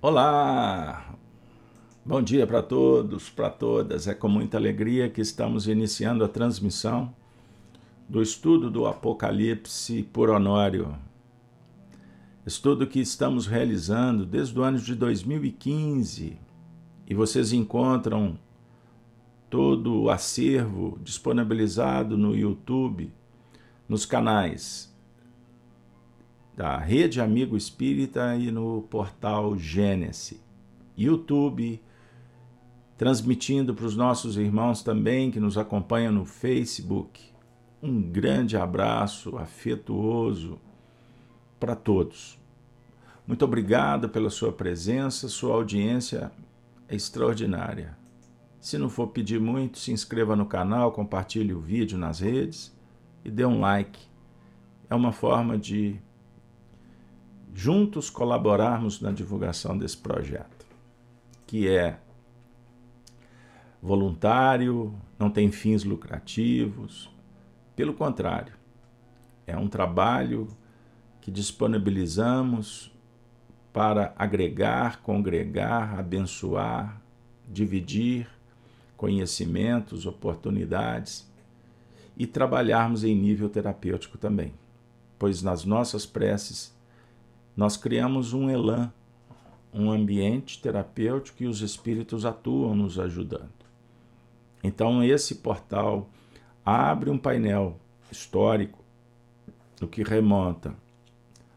Olá! Bom dia para todos, para todas. É com muita alegria que estamos iniciando a transmissão do estudo do Apocalipse por Honório. Estudo que estamos realizando desde o ano de 2015 e vocês encontram todo o acervo disponibilizado no YouTube, nos canais da Rede Amigo Espírita e no portal Gênesis. YouTube, transmitindo para os nossos irmãos também que nos acompanham no Facebook. Um grande abraço afetuoso para todos. Muito obrigado pela sua presença, sua audiência é extraordinária. Se não for pedir muito, se inscreva no canal, compartilhe o vídeo nas redes e dê um like. É uma forma de juntos colaborarmos na divulgação desse projeto, que é voluntário, não tem fins lucrativos, pelo contrário, é um trabalho que disponibilizamos para agregar, congregar, abençoar, dividir conhecimentos, oportunidades e trabalharmos em nível terapêutico também, pois nas nossas preces nós criamos um elan, um ambiente terapêutico e os espíritos atuam nos ajudando. Então, esse portal abre um painel histórico do que remonta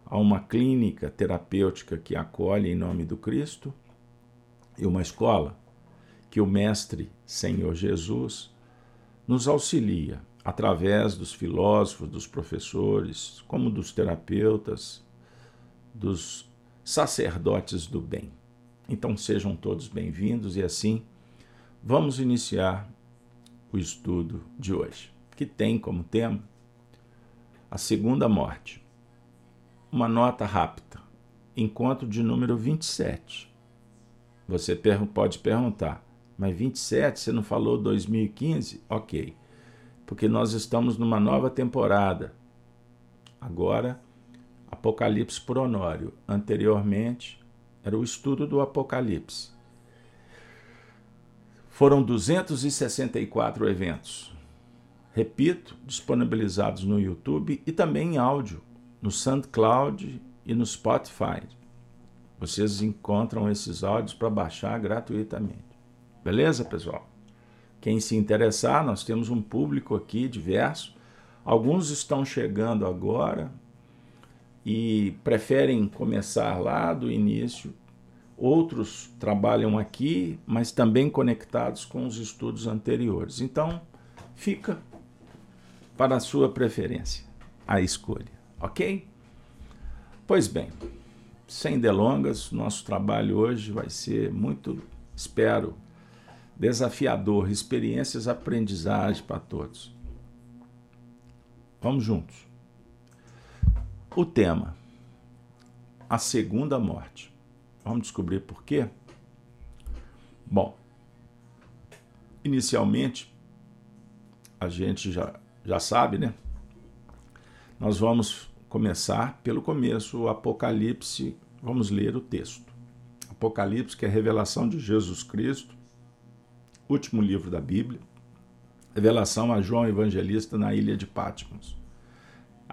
a uma clínica terapêutica que acolhe em nome do Cristo e uma escola que o Mestre Senhor Jesus nos auxilia através dos filósofos, dos professores, como dos terapeutas, dos sacerdotes do bem. Então sejam todos bem-vindos e assim vamos iniciar o estudo de hoje, que tem como tema a segunda morte. Uma nota rápida. Encontro de número 27. Você pode perguntar, mas 27 você não falou 2015? Ok, porque nós estamos numa nova temporada. Agora Apocalipse por Honório. Anteriormente, era o estudo do Apocalipse. Foram 264 eventos. Repito, disponibilizados no YouTube e também em áudio, no SoundCloud e no Spotify. Vocês encontram esses áudios para baixar gratuitamente. Beleza, pessoal? Quem se interessar, nós temos um público aqui diverso. Alguns estão chegando agora, e preferem começar lá do início. Outros trabalham aqui, mas também conectados com os estudos anteriores. Então, fica para a sua preferência a escolha, ok? Pois bem, sem delongas, nosso trabalho hoje vai ser muito, espero, desafiador, experiências, aprendizagem para todos. Vamos juntos. O tema: a segunda morte. Vamos descobrir por quê? Bom, inicialmente, a gente já, já sabe, né? Nós vamos começar pelo começo, o Apocalipse. Vamos ler o texto. Apocalipse, que é a revelação de Jesus Cristo, último livro da Bíblia, revelação a João Evangelista na ilha de Patmos.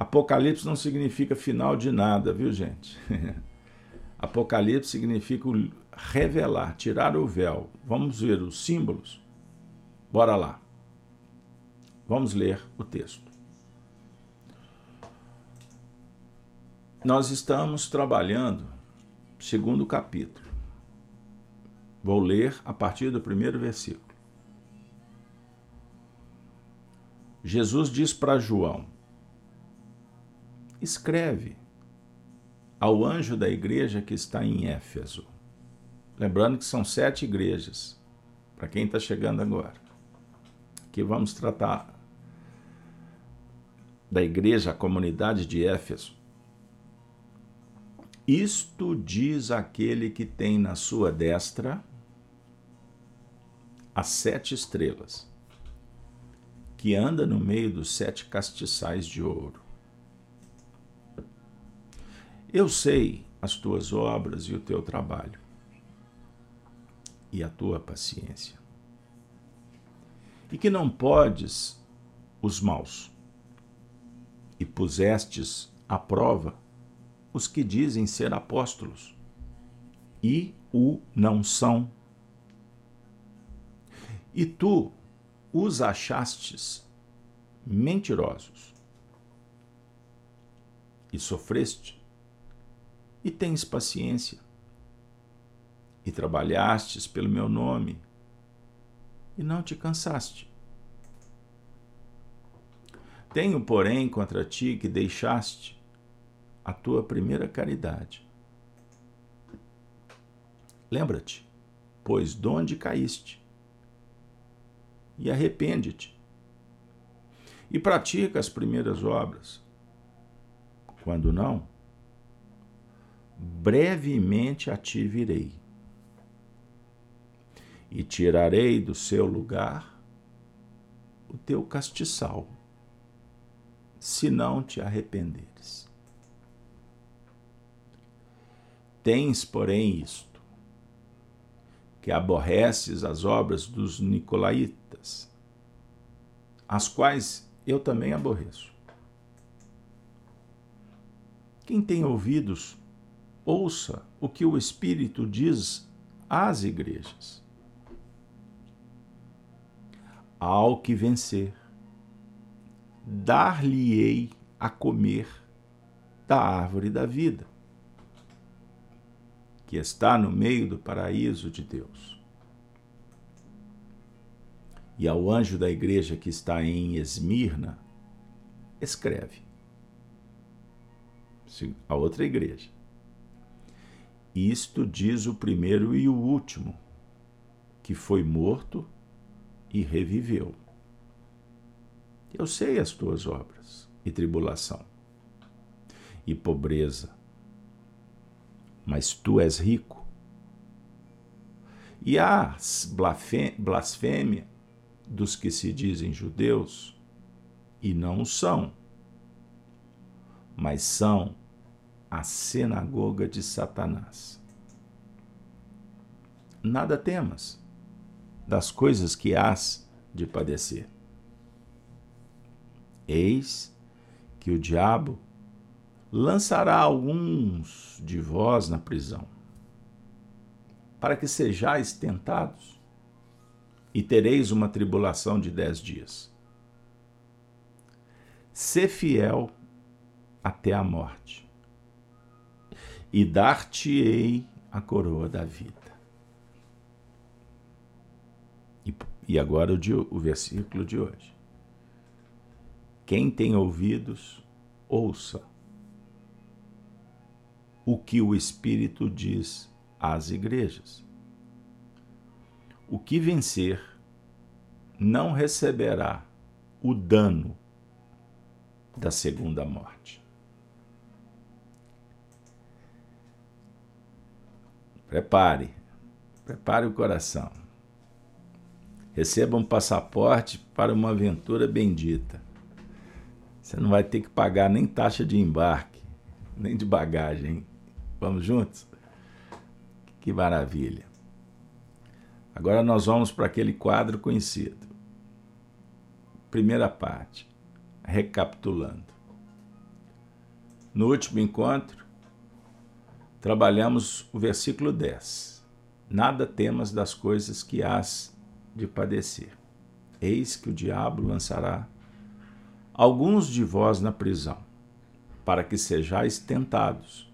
Apocalipse não significa final de nada, viu, gente? Apocalipse significa revelar, tirar o véu. Vamos ver os símbolos? Bora lá. Vamos ler o texto. Nós estamos trabalhando segundo capítulo. Vou ler a partir do primeiro versículo. Jesus diz para João: escreve ao anjo da igreja que está em Éfeso. Lembrando que são sete igrejas, para quem está chegando agora. Aqui vamos tratar da igreja, a comunidade de Éfeso. Isto diz aquele que tem na sua destra as sete estrelas, que anda no meio dos sete castiçais de ouro. Eu sei as tuas obras e o teu trabalho, e a tua paciência. E que não podes os maus, e pusestes à prova os que dizem ser apóstolos, e o não são. E tu os achastes mentirosos, e sofreste, e tens paciência, e trabalhastes pelo meu nome, e não te cansaste. Tenho, porém, contra ti que deixaste a tua primeira caridade. Lembra-te, pois, de onde caíste, e arrepende-te, e pratica as primeiras obras. Quando não, brevemente a ti virei, e tirarei do seu lugar o teu castiçal, se não te arrependeres. Tens, porém, isto, que aborreces as obras dos nicolaítas, as quais eu também aborreço. Quem tem ouvidos, ouça o que o Espírito diz às igrejas ao que vencer, dar-lhe-ei a comer da árvore da vida, que está no meio do paraíso de Deus. E ao anjo da igreja que está em Esmirna, escreve. A outra igreja. Isto diz o primeiro e o último, que foi morto e reviveu. Eu sei as tuas obras e tribulação e pobreza, mas tu és rico. E a blasfêmia dos que se dizem judeus e não são, mas são a sinagoga de Satanás. Nada temas das coisas que hás de padecer. Eis que o diabo lançará alguns de vós na prisão, para que sejais tentados, e tereis uma tribulação de dez dias. Sê fiel até a morte, e dar-te-ei a coroa da vida. E, e agora o, o versículo de hoje. Quem tem ouvidos, ouça o que o Espírito diz às igrejas. O que vencer não receberá o dano da segunda morte. Prepare, prepare o coração receba um passaporte para uma aventura bendita. Você não vai ter que pagar nem taxa de embarque, nem de bagagem. Vamos juntos? Que maravilha. Agora nós vamos para aquele quadro conhecido. Primeira parte, recapitulando. No último encontro, trabalhamos o versículo 10. Nada temas das coisas que hás de padecer. Eis que o diabo lançará alguns de vós na prisão, para que sejais tentados,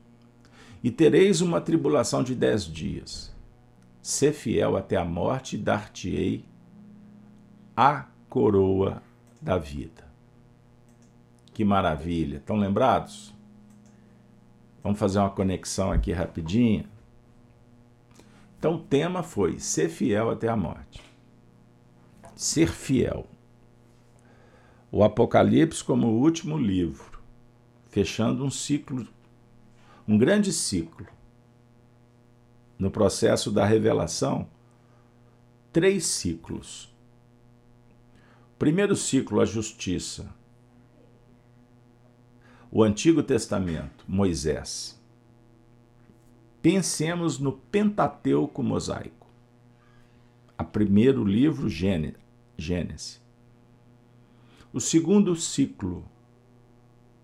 e tereis uma tribulação de dez dias. Sê fiel até a morte, dar-te-ei a coroa da vida. Que maravilha! Estão lembrados? Vamos fazer uma conexão aqui rapidinho. Então, o tema foi ser fiel até a morte ser fiel. O Apocalipse como o último livro, fechando um ciclo, um grande ciclo. No processo da revelação, três ciclos. Primeiro ciclo, a justiça. O Antigo Testamento, Moisés. Pensemos no Pentateuco mosaico. a primeiro livro, Gênesis. O segundo ciclo,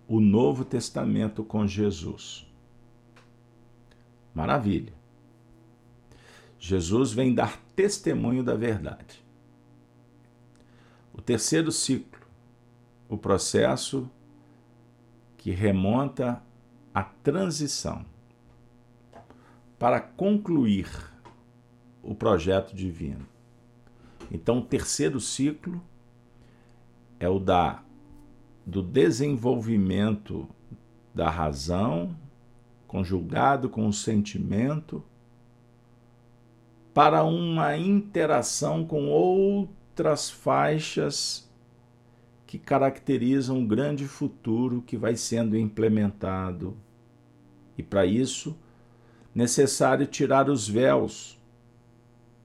o Novo Testamento com Jesus. Maravilha. Jesus vem dar testemunho da verdade. O terceiro ciclo, o processo que remonta à transição para concluir o projeto divino. Então, o terceiro ciclo é o da do desenvolvimento da razão conjugado com o sentimento para uma interação com outras faixas que caracterizam o grande futuro que vai sendo implementado. E para isso, necessário tirar os véus,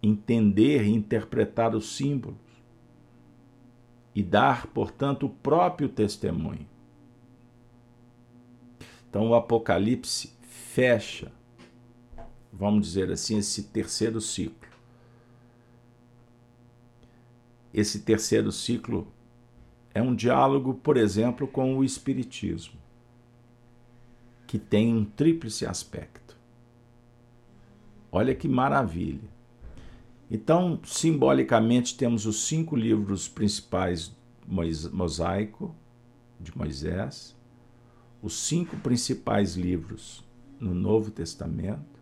entender e interpretar os símbolos e dar, portanto, o próprio testemunho. Então, o Apocalipse fecha, vamos dizer assim, esse terceiro ciclo. Esse terceiro ciclo é um diálogo, por exemplo, com o Espiritismo, que tem um tríplice aspecto. Olha que maravilha! Então, simbolicamente, temos os cinco livros principais mosaico de Moisés, os cinco principais livros no Novo Testamento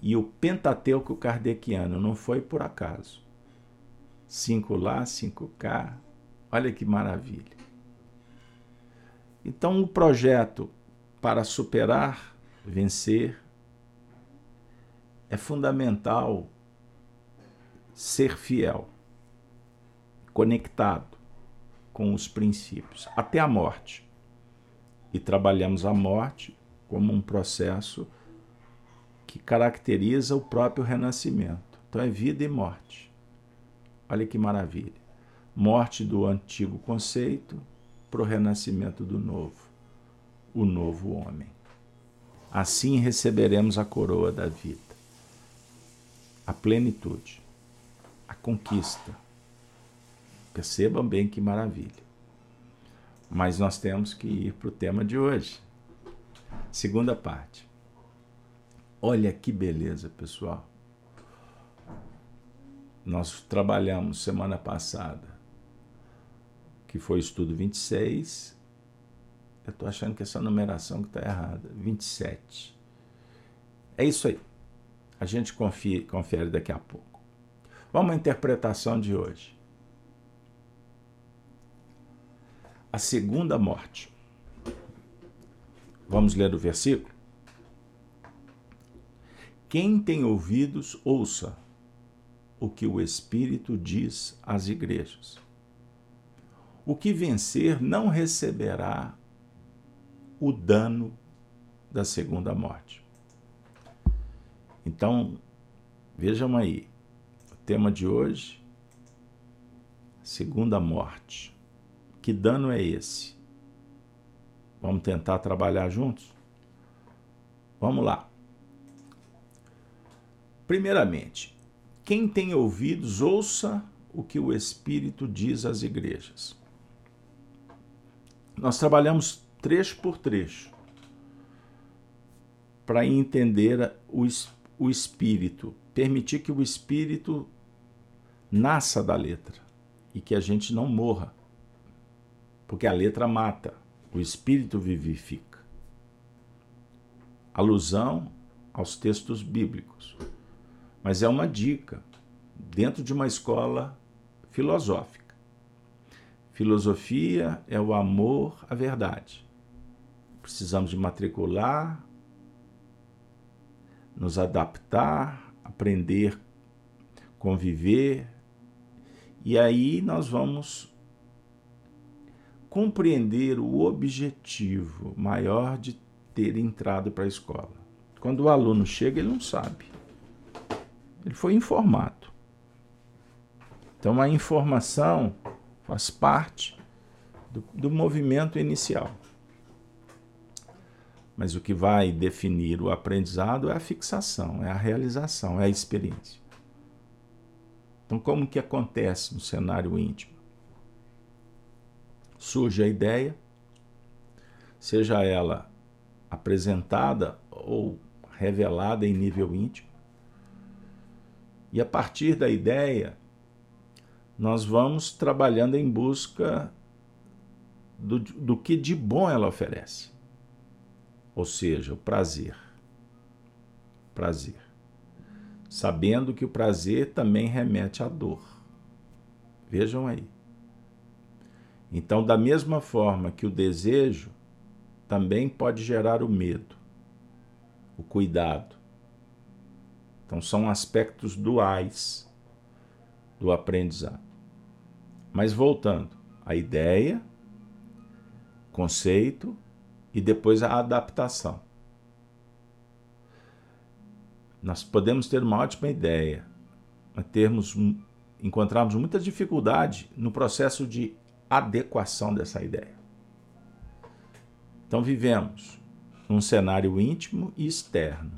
e o Pentateuco kardeciano, não foi por acaso. Cinco lá, cinco cá, olha que maravilha. Então, o projeto para superar, vencer, é fundamental ser fiel, conectado com os princípios, até a morte. E trabalhamos a morte como um processo que caracteriza o próprio renascimento. Então é vida e morte. Olha que maravilha. Morte do antigo conceito para o renascimento do novo, o novo homem. Assim receberemos a coroa da vida, a plenitude a conquista. Percebam bem que maravilha. Mas nós temos que ir para o tema de hoje. Segunda parte. Olha que beleza, pessoal. Nós trabalhamos semana passada, que foi o estudo 26. Eu estou achando que essa numeração que está errada. 27. É isso aí. A gente confie, confere daqui a pouco. Vamos à interpretação de hoje. A segunda morte. Vamos ler o versículo? Quem tem ouvidos, ouça o que o Espírito diz às igrejas. O que vencer não receberá o dano da segunda morte. Então, vejam aí, Tema de hoje: segunda morte. Que dano é esse? Vamos tentar trabalhar juntos? Vamos lá. Primeiramente, quem tem ouvidos, ouça o que o Espírito diz às igrejas. Nós trabalhamos trecho por trecho para entender o, o Espírito, permitir que o Espírito nasça da letra e que a gente não morra. Porque a letra mata, o espírito vivifica. Alusão aos textos bíblicos. Mas é uma dica dentro de uma escola filosófica. Filosofia é o amor à verdade. Precisamos de matricular, nos adaptar, aprender, conviver, e aí nós vamos compreender o objetivo maior de ter entrado para a escola. Quando o aluno chega, ele não sabe. Ele foi informado. Então a informação faz parte do, do movimento inicial. Mas o que vai definir o aprendizado é a fixação, é a realização, é a experiência. Então, como que acontece no cenário íntimo? Surge a ideia, seja ela apresentada ou revelada em nível íntimo, e a partir da ideia, nós vamos trabalhando em busca do, do que de bom ela oferece. Ou seja, o prazer. Prazer. Sabendo que o prazer também remete à dor. Vejam aí. Então, da mesma forma que o desejo também pode gerar o medo, o cuidado. Então, são aspectos duais do aprendizado. Mas voltando, a ideia, conceito e depois a adaptação. Nós podemos ter uma ótima ideia, mas termos, encontrarmos muita dificuldade no processo de adequação dessa ideia. Então vivemos num cenário íntimo e externo.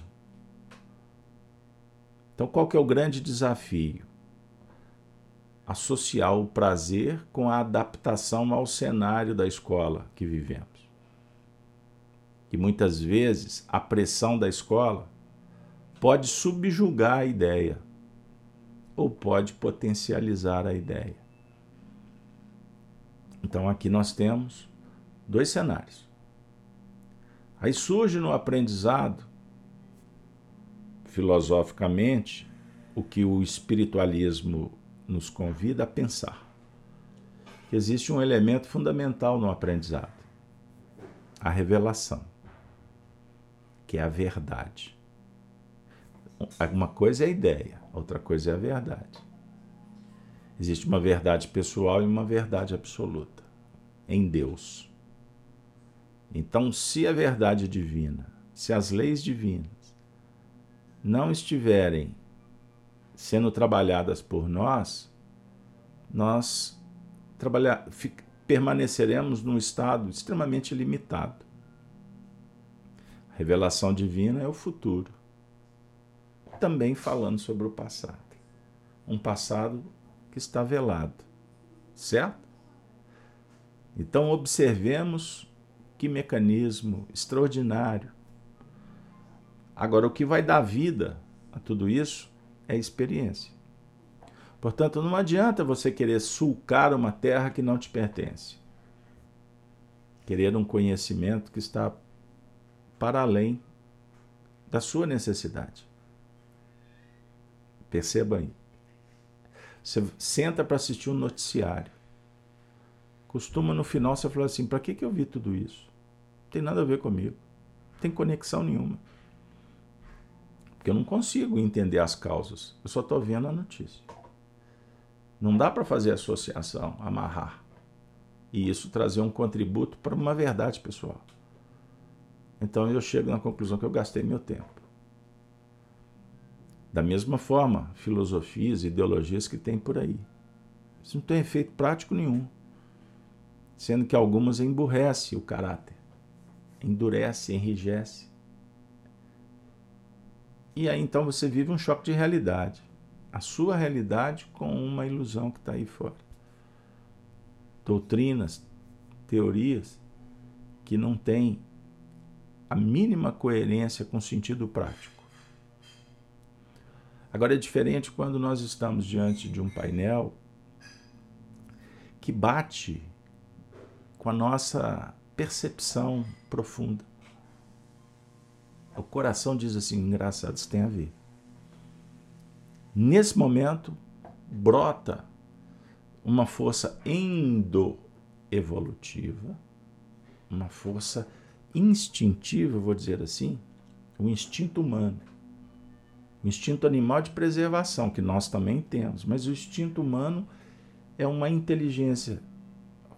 Então qual que é o grande desafio? Associar o prazer com a adaptação ao cenário da escola que vivemos. E muitas vezes a pressão da escola pode subjugar a ideia ou pode potencializar a ideia. Então aqui nós temos dois cenários. Aí surge no aprendizado, filosoficamente, o que o espiritualismo nos convida a pensar. Que existe um elemento fundamental no aprendizado: a revelação, que é a verdade. Uma coisa é a ideia, outra coisa é a verdade. Existe uma verdade pessoal e uma verdade absoluta em Deus. Então, se a verdade divina, se as leis divinas não estiverem sendo trabalhadas por nós, nós trabalhar, permaneceremos num estado extremamente limitado. A revelação divina é o futuro. Também falando sobre o passado. Um passado que está velado. Certo? Então, observemos que mecanismo extraordinário. Agora, o que vai dar vida a tudo isso é experiência. Portanto, não adianta você querer sulcar uma terra que não te pertence. Querer um conhecimento que está para além da sua necessidade. Perceba aí. Você senta para assistir um noticiário. Costuma no final você falar assim: para que, que eu vi tudo isso? Não tem nada a ver comigo. Não tem conexão nenhuma. Porque eu não consigo entender as causas. Eu só estou vendo a notícia. Não dá para fazer associação, amarrar. E isso trazer um contributo para uma verdade pessoal. Então eu chego na conclusão que eu gastei meu tempo. Da mesma forma, filosofias, ideologias que tem por aí. Isso não tem efeito prático nenhum. Sendo que algumas emburrecem o caráter endurece, enrijece. E aí então você vive um choque de realidade. A sua realidade com uma ilusão que está aí fora. Doutrinas, teorias que não têm a mínima coerência com o sentido prático. Agora é diferente quando nós estamos diante de um painel que bate com a nossa percepção profunda. O coração diz assim: engraçado, isso tem a ver. Nesse momento, brota uma força endo-evolutiva, uma força instintiva, vou dizer assim, o instinto humano. O instinto animal de preservação, que nós também temos, mas o instinto humano é uma inteligência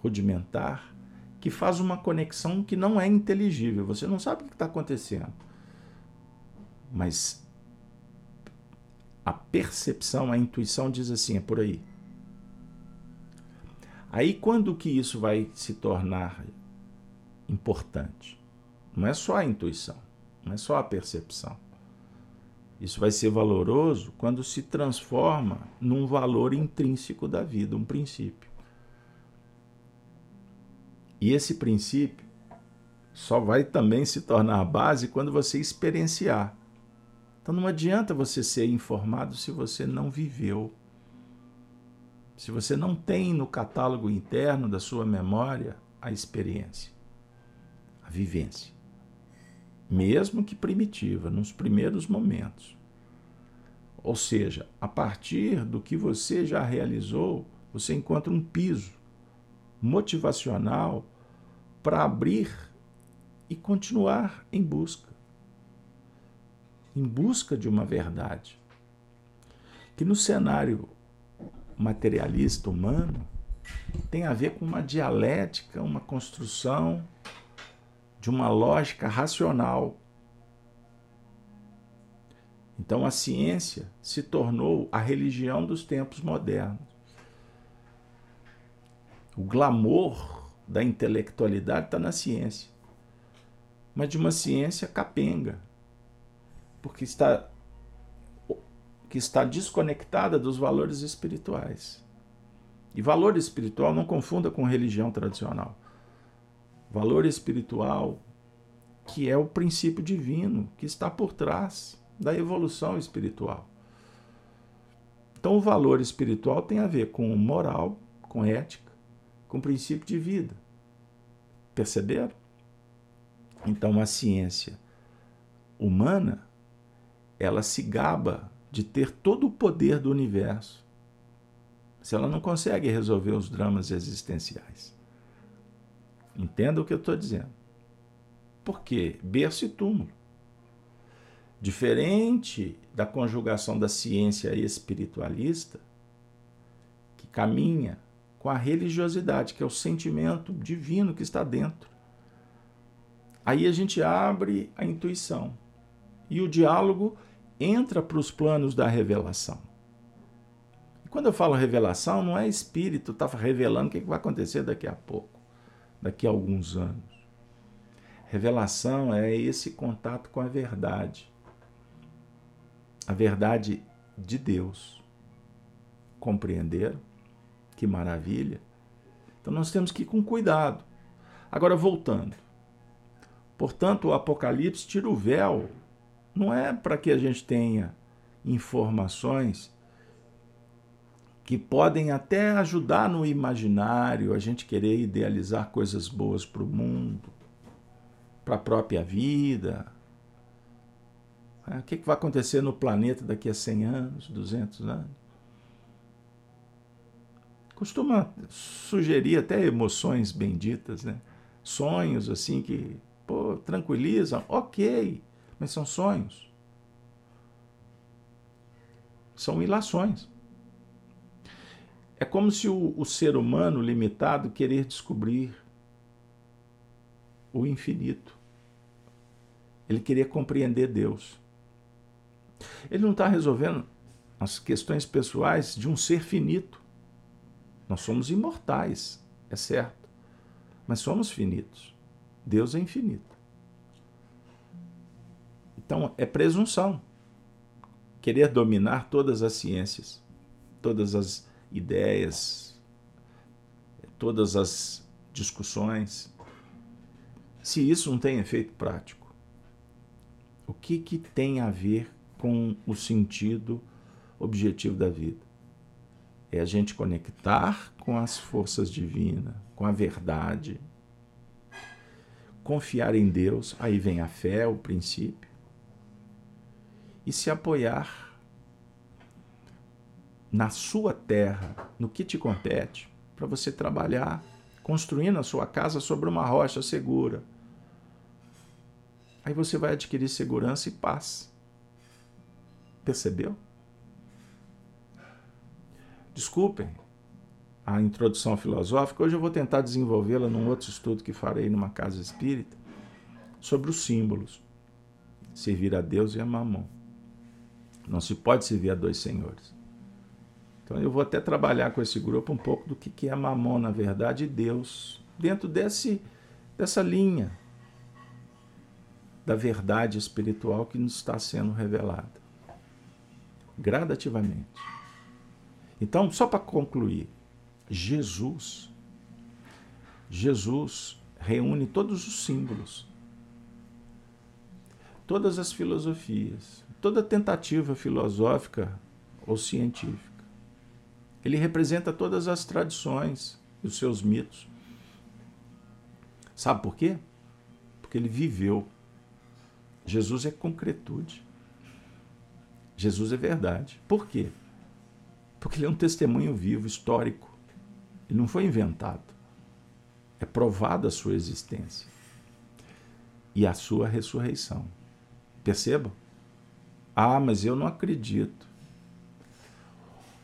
rudimentar que faz uma conexão que não é inteligível. Você não sabe o que está acontecendo. Mas a percepção, a intuição diz assim: é por aí. Aí, quando que isso vai se tornar importante? Não é só a intuição, não é só a percepção. Isso vai ser valoroso quando se transforma num valor intrínseco da vida, um princípio. E esse princípio só vai também se tornar base quando você experienciar. Então não adianta você ser informado se você não viveu. Se você não tem no catálogo interno da sua memória a experiência, a vivência mesmo que primitiva, nos primeiros momentos. Ou seja, a partir do que você já realizou, você encontra um piso motivacional para abrir e continuar em busca em busca de uma verdade. Que no cenário materialista humano tem a ver com uma dialética, uma construção de uma lógica racional. Então a ciência se tornou a religião dos tempos modernos. O glamour da intelectualidade está na ciência, mas de uma ciência capenga, porque está que está desconectada dos valores espirituais. E valor espiritual não confunda com religião tradicional valor espiritual, que é o princípio divino que está por trás da evolução espiritual. Então, o valor espiritual tem a ver com moral, com ética, com princípio de vida. Perceberam? Então, a ciência humana, ela se gaba de ter todo o poder do universo, se ela não consegue resolver os dramas existenciais. Entenda o que eu estou dizendo. Por quê? Berço e túmulo. Diferente da conjugação da ciência espiritualista, que caminha com a religiosidade, que é o sentimento divino que está dentro. Aí a gente abre a intuição e o diálogo entra para os planos da revelação. E quando eu falo revelação, não é espírito, está revelando o que vai acontecer daqui a pouco daqui a alguns anos. Revelação é esse contato com a verdade. A verdade de Deus. Compreenderam? Que maravilha! Então nós temos que ir com cuidado. Agora, voltando. Portanto, o Apocalipse tira o véu. Não é para que a gente tenha informações que podem até ajudar no imaginário, a gente querer idealizar coisas boas para o mundo, para a própria vida. É, o que vai acontecer no planeta daqui a 100 anos, 200 anos? Costuma sugerir até emoções benditas, né? Sonhos assim que, pô, tranquilizam, ok, mas são sonhos. São ilações. É como se o, o ser humano limitado querer descobrir o infinito. Ele queria compreender Deus. Ele não está resolvendo as questões pessoais de um ser finito. Nós somos imortais, é certo, mas somos finitos. Deus é infinito. Então, é presunção. Querer dominar todas as ciências, todas as ideias, todas as discussões, se isso não tem efeito prático, o que, que tem a ver com o sentido objetivo da vida? É a gente conectar com as forças divinas, com a verdade, confiar em Deus, aí vem a fé, o princípio, e se apoiar na sua terra, no que te compete, para você trabalhar construindo a sua casa sobre uma rocha segura. Aí você vai adquirir segurança e paz. Percebeu? Desculpem a introdução filosófica, hoje eu vou tentar desenvolvê-la num outro estudo que farei numa casa espírita sobre os símbolos. Servir a Deus e a Mamon. Não se pode servir a dois senhores. Então eu vou até trabalhar com esse grupo um pouco do que é mamon, na verdade, e Deus, dentro desse, dessa linha da verdade espiritual que nos está sendo revelada. gradativamente. Então, só para concluir, Jesus, Jesus reúne todos os símbolos, todas as filosofias, toda tentativa filosófica ou científica. Ele representa todas as tradições e os seus mitos. Sabe por quê? Porque ele viveu. Jesus é concretude. Jesus é verdade. Por quê? Porque ele é um testemunho vivo, histórico. Ele não foi inventado. É provada a sua existência e a sua ressurreição. Perceba? Ah, mas eu não acredito.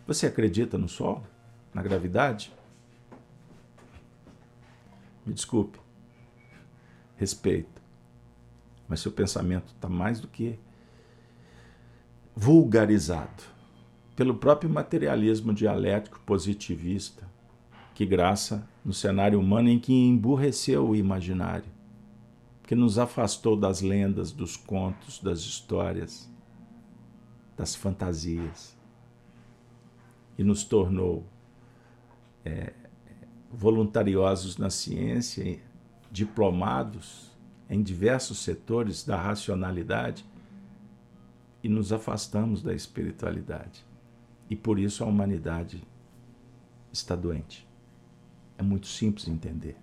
Você acredita no Sol? Na gravidade? Me desculpe. Respeito. Mas seu pensamento está mais do que vulgarizado pelo próprio materialismo dialético positivista, que graça no cenário humano em que emburreceu o imaginário, que nos afastou das lendas, dos contos, das histórias, das fantasias e nos tornou é, voluntariosos na ciência, diplomados em diversos setores da racionalidade e nos afastamos da espiritualidade. E por isso a humanidade está doente. É muito simples entender.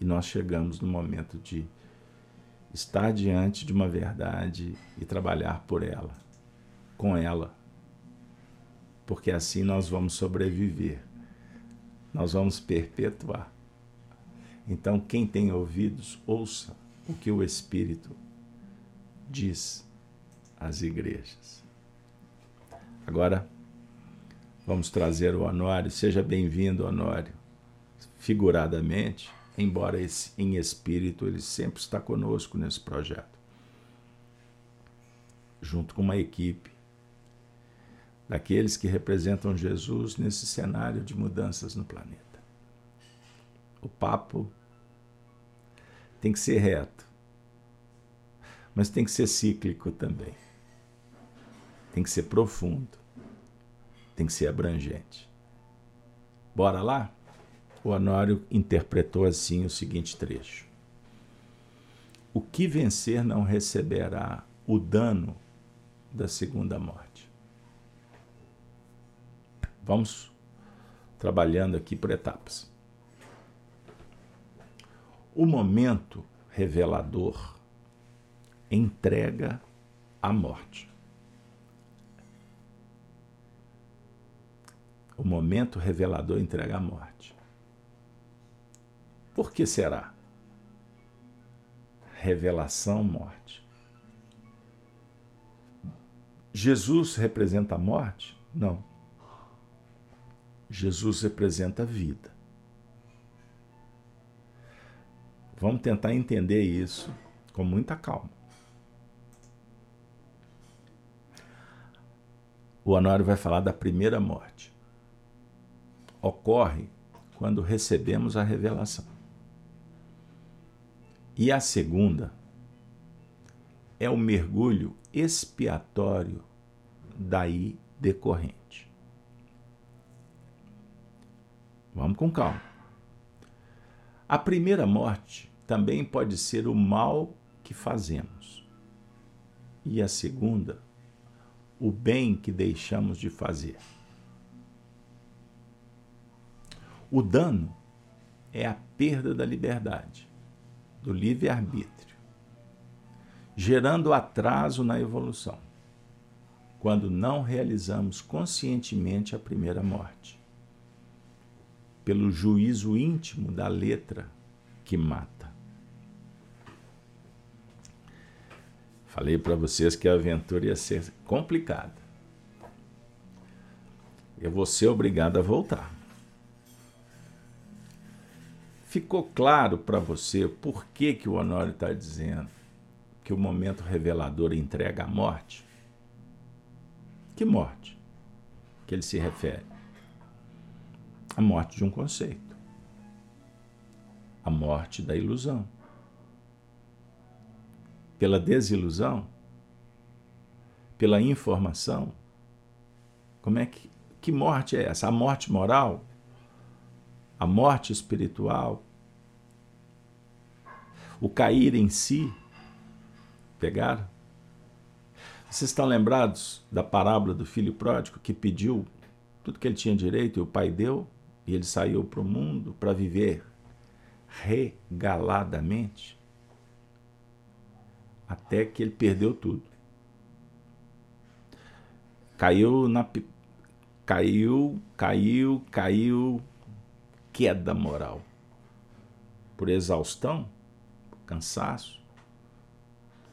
E nós chegamos no momento de estar diante de uma verdade e trabalhar por ela, com ela, porque assim nós vamos sobreviver, nós vamos perpetuar. Então, quem tem ouvidos, ouça o que o Espírito diz às igrejas. Agora, vamos trazer o Honório. Seja bem-vindo, Honório. Figuradamente, embora em espírito ele sempre está conosco nesse projeto. Junto com uma equipe daqueles que representam Jesus nesse cenário de mudanças no planeta. O papo tem que ser reto, mas tem que ser cíclico também. Tem que ser profundo, tem que ser abrangente. Bora lá? O Honório interpretou assim o seguinte trecho: O que vencer não receberá o dano da segunda morte. Vamos trabalhando aqui por etapas. O momento revelador entrega a morte. O momento revelador entrega a morte. Por que será? Revelação, morte. Jesus representa a morte? Não. Jesus representa a vida. Vamos tentar entender isso com muita calma. O Honório vai falar da primeira morte. Ocorre quando recebemos a revelação. E a segunda é o mergulho expiatório daí decorrente. Vamos com calma. A primeira morte também pode ser o mal que fazemos. E a segunda, o bem que deixamos de fazer. O dano é a perda da liberdade, do livre-arbítrio, gerando atraso na evolução, quando não realizamos conscientemente a primeira morte pelo juízo íntimo da letra que mata. Falei para vocês que a aventura ia ser complicada. Eu vou ser obrigado a voltar. Ficou claro para você por que, que o Honório está dizendo que o momento revelador entrega a morte? Que morte que ele se refere? A morte de um conceito, a morte da ilusão. Pela desilusão, pela informação, Como é que que morte é essa? A morte moral? A morte espiritual? O cair em si? Pegaram? Vocês estão lembrados da parábola do filho pródigo que pediu tudo que ele tinha direito e o pai deu? E ele saiu para o mundo para viver regaladamente? Até que ele perdeu tudo. Caiu na. Caiu, caiu, caiu. Queda moral. Por exaustão, por cansaço.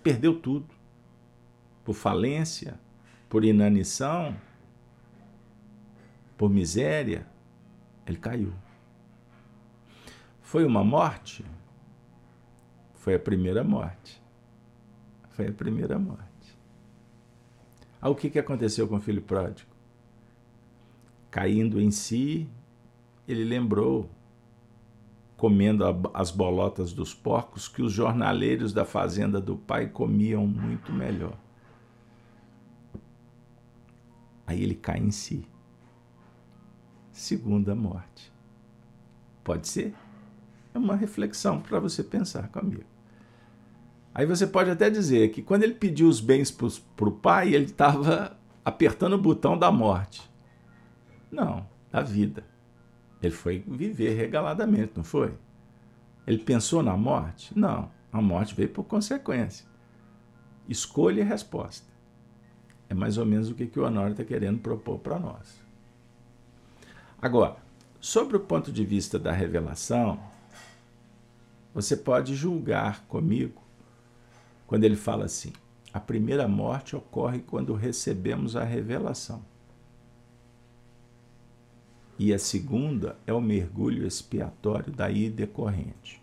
Perdeu tudo por falência, por inanição, por miséria, ele caiu. Foi uma morte? Foi a primeira morte. Foi a primeira morte. Ah, o que, que aconteceu com o filho pródigo? Caindo em si, ele lembrou, comendo as bolotas dos porcos, que os jornaleiros da fazenda do pai comiam muito melhor. Aí ele cai em si. Segunda morte. Pode ser? É uma reflexão para você pensar comigo. Aí você pode até dizer que quando ele pediu os bens para o pai, ele estava apertando o botão da morte. Não, da vida. Ele foi viver regaladamente, não foi? Ele pensou na morte? Não, a morte veio por consequência. Escolha e resposta. É mais ou menos o que, que o Honório está querendo propor para nós. Agora, sobre o ponto de vista da revelação, você pode julgar comigo quando ele fala assim: a primeira morte ocorre quando recebemos a revelação. E a segunda é o mergulho expiatório daí decorrente.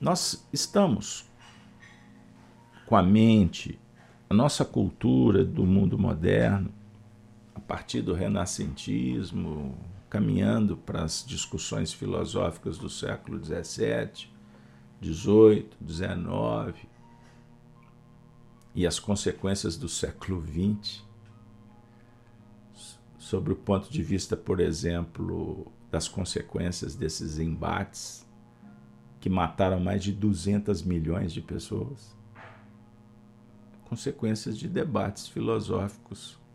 Nós estamos com a mente, a nossa cultura do mundo moderno, a partir do renascentismo, caminhando para as discussões filosóficas do século XVII, XVIII, XIX e as consequências do século XX, sobre o ponto de vista, por exemplo, das consequências desses embates que mataram mais de 200 milhões de pessoas consequências de debates filosóficos.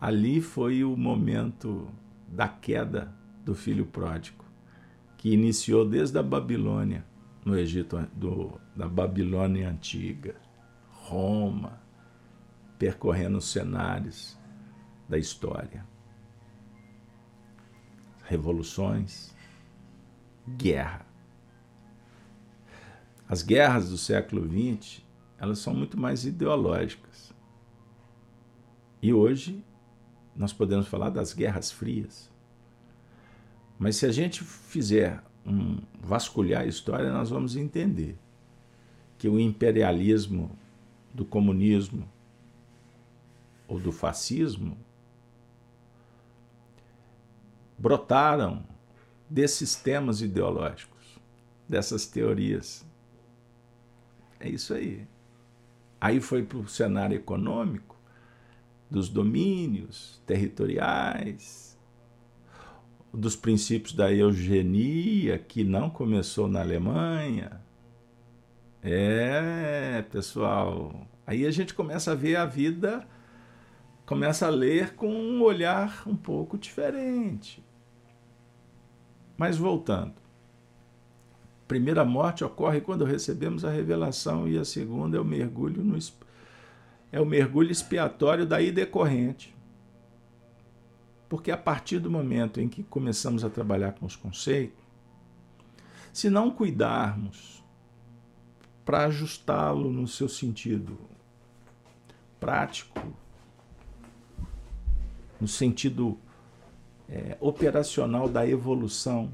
Ali foi o momento da queda do filho pródigo, que iniciou desde a Babilônia, no Egito, do, da Babilônia antiga, Roma, percorrendo os cenários da história. Revoluções, guerra. As guerras do século XX elas são muito mais ideológicas. E hoje nós podemos falar das guerras frias. Mas se a gente fizer um vasculhar a história, nós vamos entender que o imperialismo do comunismo ou do fascismo brotaram desses temas ideológicos, dessas teorias. É isso aí. Aí foi para o cenário econômico, dos domínios territoriais, dos princípios da eugenia, que não começou na Alemanha. É, pessoal, aí a gente começa a ver a vida, começa a ler com um olhar um pouco diferente. Mas voltando primeira morte ocorre quando recebemos a revelação e a segunda é o mergulho no é o mergulho expiatório daí decorrente. Porque a partir do momento em que começamos a trabalhar com os conceitos, se não cuidarmos para ajustá-lo no seu sentido prático, no sentido é, operacional da evolução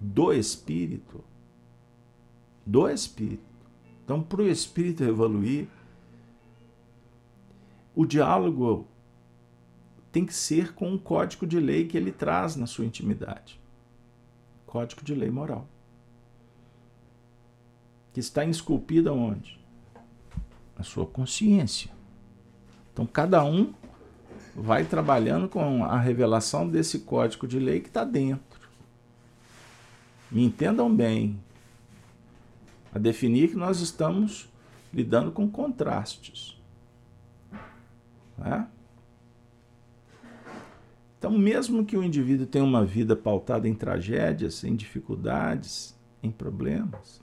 do espírito, do espírito. Então, para o espírito evoluir, o diálogo tem que ser com um código de lei que ele traz na sua intimidade. Código de lei moral. Que está esculpido onde? Na sua consciência. Então, cada um vai trabalhando com a revelação desse código de lei que está dentro. Me entendam bem. A definir que nós estamos lidando com contrastes. Né? Então, mesmo que o indivíduo tenha uma vida pautada em tragédias, em dificuldades, em problemas,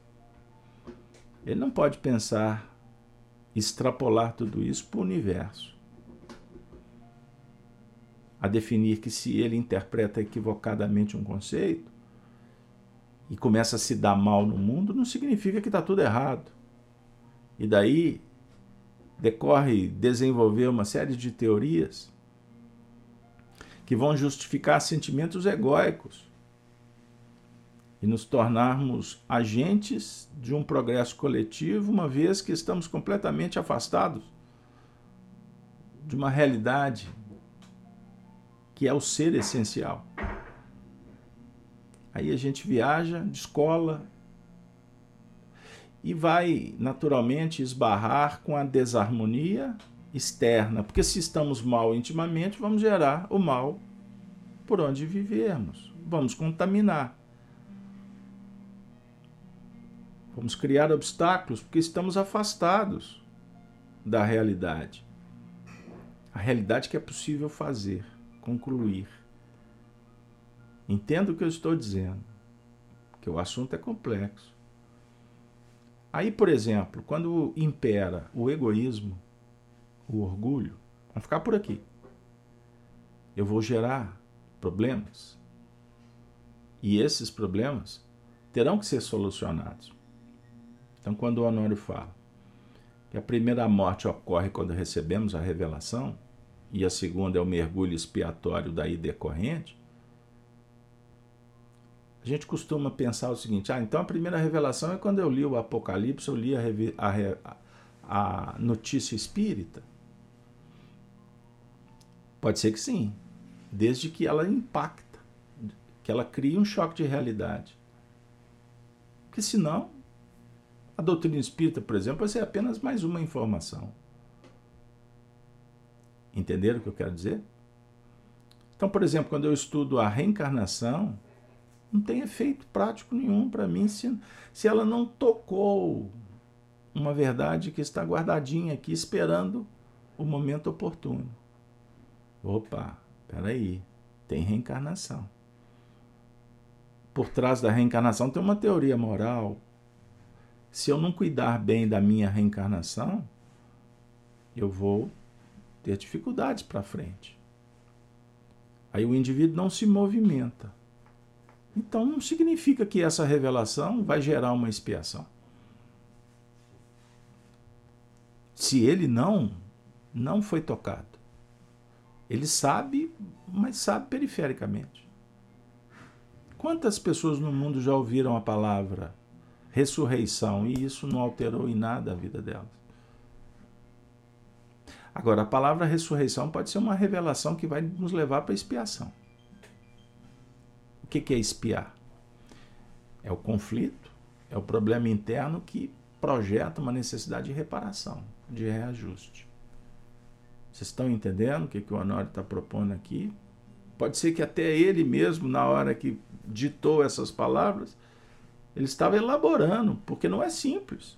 ele não pode pensar, extrapolar tudo isso para o universo. A definir que se ele interpreta equivocadamente um conceito e começa a se dar mal no mundo, não significa que está tudo errado. E daí decorre desenvolver uma série de teorias que vão justificar sentimentos egóicos e nos tornarmos agentes de um progresso coletivo, uma vez que estamos completamente afastados de uma realidade que é o ser essencial. Aí a gente viaja de escola e vai naturalmente esbarrar com a desarmonia externa, porque se estamos mal intimamente, vamos gerar o mal por onde vivermos, vamos contaminar. Vamos criar obstáculos porque estamos afastados da realidade. A realidade que é possível fazer, concluir. Entendo o que eu estou dizendo, que o assunto é complexo. Aí, por exemplo, quando impera o egoísmo, o orgulho, vamos ficar por aqui. Eu vou gerar problemas. E esses problemas terão que ser solucionados. Então, quando o Honório fala que a primeira morte ocorre quando recebemos a revelação, e a segunda é o mergulho expiatório daí decorrente, a gente costuma pensar o seguinte: ah, então a primeira revelação é quando eu li o Apocalipse, eu li a, a, a notícia espírita. Pode ser que sim, desde que ela impacta, que ela crie um choque de realidade. Porque senão a doutrina espírita, por exemplo, vai ser apenas mais uma informação. Entenderam o que eu quero dizer? Então, por exemplo, quando eu estudo a reencarnação, não tem efeito prático nenhum para mim se, se ela não tocou uma verdade que está guardadinha aqui esperando o momento oportuno. Opa, peraí, tem reencarnação. Por trás da reencarnação tem uma teoria moral, se eu não cuidar bem da minha reencarnação, eu vou ter dificuldades para frente. Aí o indivíduo não se movimenta. Então não significa que essa revelação vai gerar uma expiação. Se ele não, não foi tocado. Ele sabe, mas sabe perifericamente. Quantas pessoas no mundo já ouviram a palavra ressurreição, e isso não alterou em nada a vida delas. Agora, a palavra ressurreição pode ser uma revelação que vai nos levar para expiação. O que é expiar? É o conflito, é o problema interno que projeta uma necessidade de reparação, de reajuste. Vocês estão entendendo o que, que o Honório está propondo aqui? Pode ser que até ele mesmo, na hora que ditou essas palavras, ele estava elaborando, porque não é simples.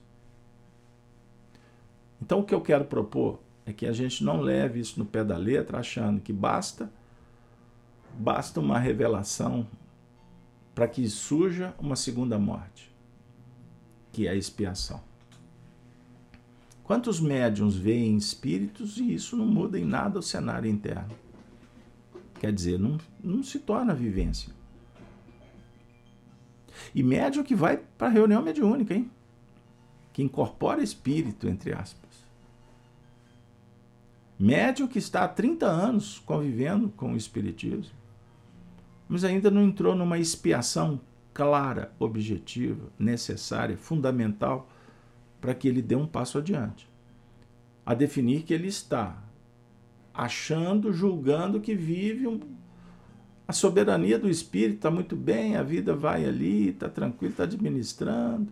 Então, o que eu quero propor é que a gente não leve isso no pé da letra, achando que basta basta uma revelação para que surja uma segunda morte, que é a expiação. Quantos médiums veem espíritos e isso não muda em nada o cenário interno? Quer dizer, não, não se torna vivência. E médium que vai para a reunião mediúnica, hein? Que incorpora espírito, entre aspas. Médium que está há 30 anos convivendo com o espiritismo, mas ainda não entrou numa expiação clara, objetiva, necessária, fundamental para que ele dê um passo adiante. A definir que ele está achando, julgando que vive um, a soberania do espírito está muito bem, a vida vai ali, está tranquilo, está administrando.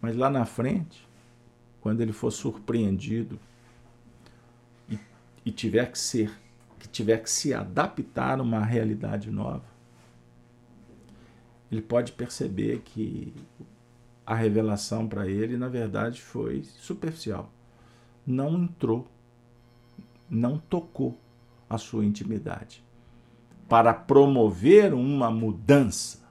Mas lá na frente, quando ele for surpreendido e, e tiver que ser, que tiver que se adaptar a uma realidade nova, ele pode perceber que a revelação para ele, na verdade, foi superficial. Não entrou, não tocou a sua intimidade. Para promover uma mudança,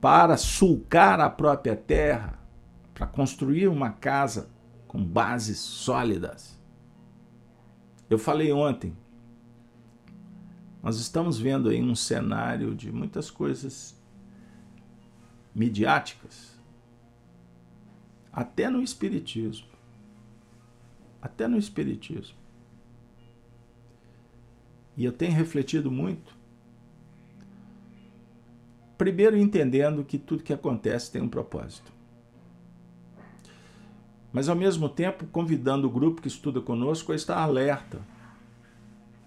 para sulcar a própria terra, para construir uma casa com bases sólidas. Eu falei ontem, nós estamos vendo aí um cenário de muitas coisas midiáticas, até no Espiritismo. Até no Espiritismo. E eu tenho refletido muito. Primeiro, entendendo que tudo que acontece tem um propósito. Mas, ao mesmo tempo, convidando o grupo que estuda conosco a estar alerta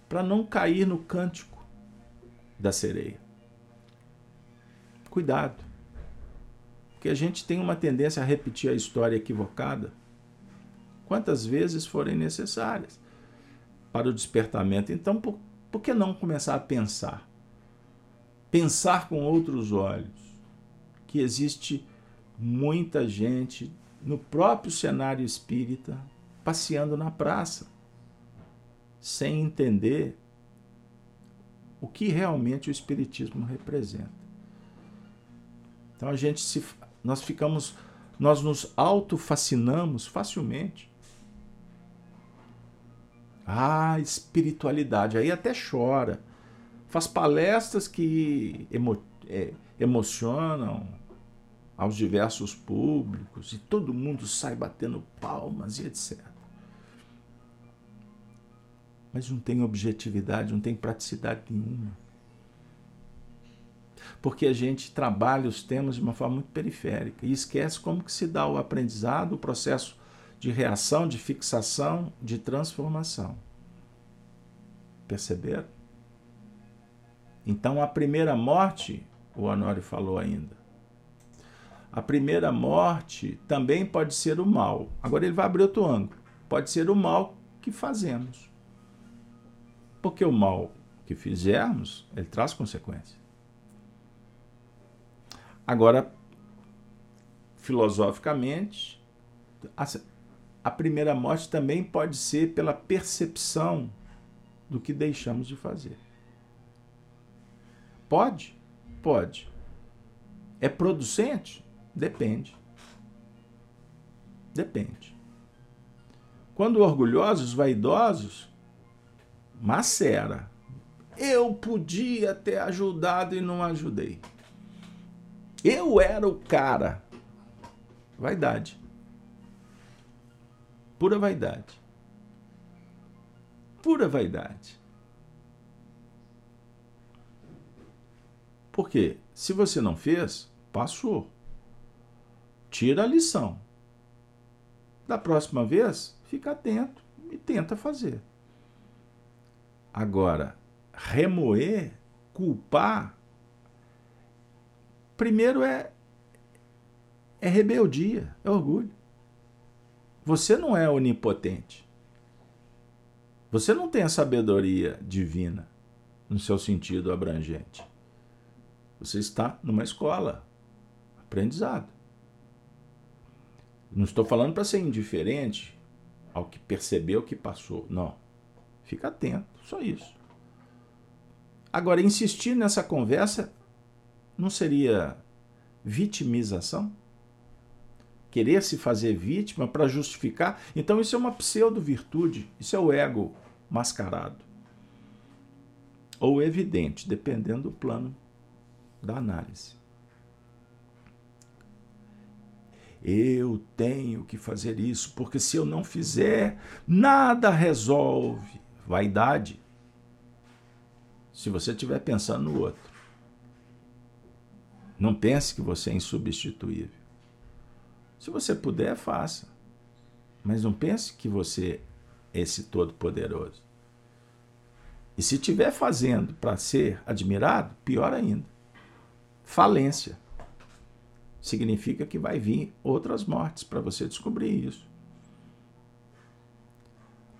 para não cair no cântico da sereia. Cuidado. Porque a gente tem uma tendência a repetir a história equivocada quantas vezes forem necessárias para o despertamento. Então, por, por que não começar a pensar? Pensar com outros olhos que existe muita gente no próprio cenário espírita passeando na praça sem entender o que realmente o espiritismo representa. Então a gente se nós ficamos nós nos autofascinamos facilmente. Ah, espiritualidade, aí até chora. Faz palestras que emo, é, emocionam aos diversos públicos e todo mundo sai batendo palmas e etc mas não tem objetividade, não tem praticidade nenhuma. Porque a gente trabalha os temas de uma forma muito periférica e esquece como que se dá o aprendizado, o processo de reação, de fixação, de transformação. Perceberam? Então a primeira morte, o Honório falou ainda, a primeira morte também pode ser o mal. Agora ele vai abrir outro ângulo. Pode ser o mal que fazemos. Porque o mal que fizermos, ele traz consequências. Agora, filosoficamente, a primeira morte também pode ser pela percepção do que deixamos de fazer. Pode? Pode. É producente? Depende. Depende. Quando orgulhosos, vaidosos, Macera. Eu podia ter ajudado e não ajudei. Eu era o cara. Vaidade. Pura vaidade. Pura vaidade. Porque se você não fez, passou. Tira a lição. Da próxima vez, fica atento e tenta fazer. Agora, remoer, culpar, primeiro é, é rebeldia, é orgulho. Você não é onipotente. Você não tem a sabedoria divina no seu sentido abrangente. Você está numa escola, aprendizado. Não estou falando para ser indiferente ao que percebeu que passou. Não. Fica atento, só isso. Agora, insistir nessa conversa não seria vitimização? Querer se fazer vítima para justificar? Então, isso é uma pseudo-virtude, isso é o ego mascarado. Ou evidente, dependendo do plano da análise. Eu tenho que fazer isso, porque se eu não fizer, nada resolve vaidade. Se você estiver pensando no outro, não pense que você é insubstituível. Se você puder, faça. Mas não pense que você é esse todo-poderoso. E se estiver fazendo para ser admirado, pior ainda. Falência. Significa que vai vir outras mortes para você descobrir isso.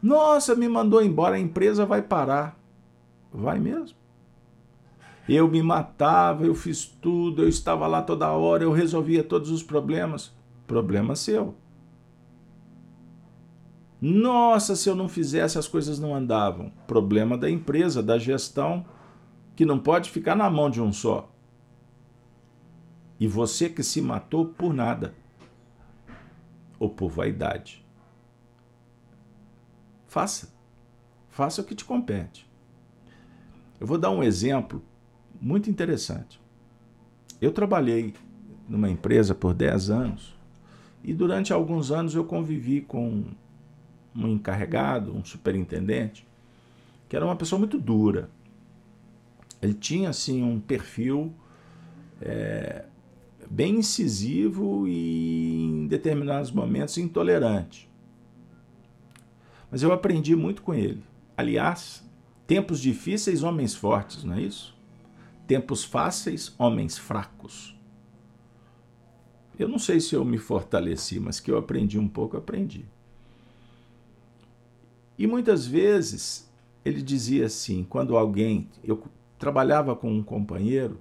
Nossa, me mandou embora, a empresa vai parar. Vai mesmo. Eu me matava, eu fiz tudo, eu estava lá toda hora, eu resolvia todos os problemas. Problema seu. Nossa, se eu não fizesse, as coisas não andavam. Problema da empresa, da gestão, que não pode ficar na mão de um só. E você que se matou por nada ou por vaidade. Faça. Faça o que te compete. Eu vou dar um exemplo muito interessante. Eu trabalhei numa empresa por 10 anos e durante alguns anos eu convivi com um encarregado, um superintendente, que era uma pessoa muito dura. Ele tinha assim um perfil é, bem incisivo e em determinados momentos intolerante. Mas eu aprendi muito com ele. Aliás, tempos difíceis, homens fortes, não é isso? Tempos fáceis, homens fracos. Eu não sei se eu me fortaleci, mas que eu aprendi um pouco, aprendi. E muitas vezes ele dizia assim, quando alguém, eu trabalhava com um companheiro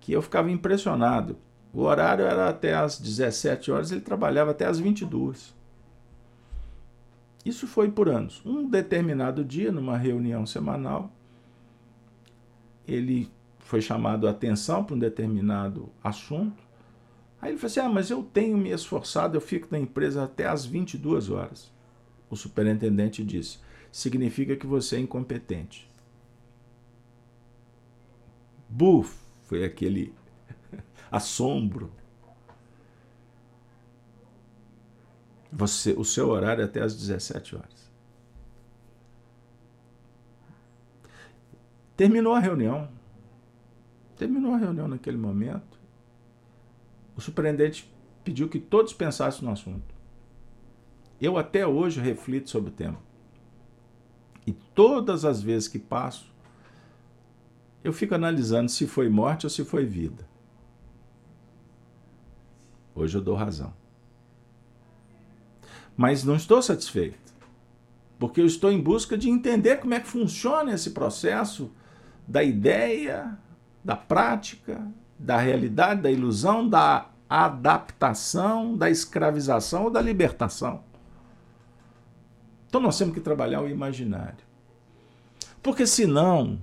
que eu ficava impressionado. O horário era até às 17 horas, ele trabalhava até às 22. Isso foi por anos. Um determinado dia, numa reunião semanal, ele foi chamado a atenção para um determinado assunto. Aí ele falou assim: Ah, mas eu tenho me esforçado, eu fico na empresa até às 22 horas. O superintendente disse: Significa que você é incompetente. Buf! Foi aquele assombro. Você, o seu horário é até às 17 horas. Terminou a reunião. Terminou a reunião naquele momento. O superintendente pediu que todos pensassem no assunto. Eu até hoje reflito sobre o tema. E todas as vezes que passo, eu fico analisando se foi morte ou se foi vida. Hoje eu dou razão. Mas não estou satisfeito, porque eu estou em busca de entender como é que funciona esse processo da ideia da prática, da realidade, da ilusão, da adaptação, da escravização ou da libertação. Então nós temos que trabalhar o imaginário. Porque senão,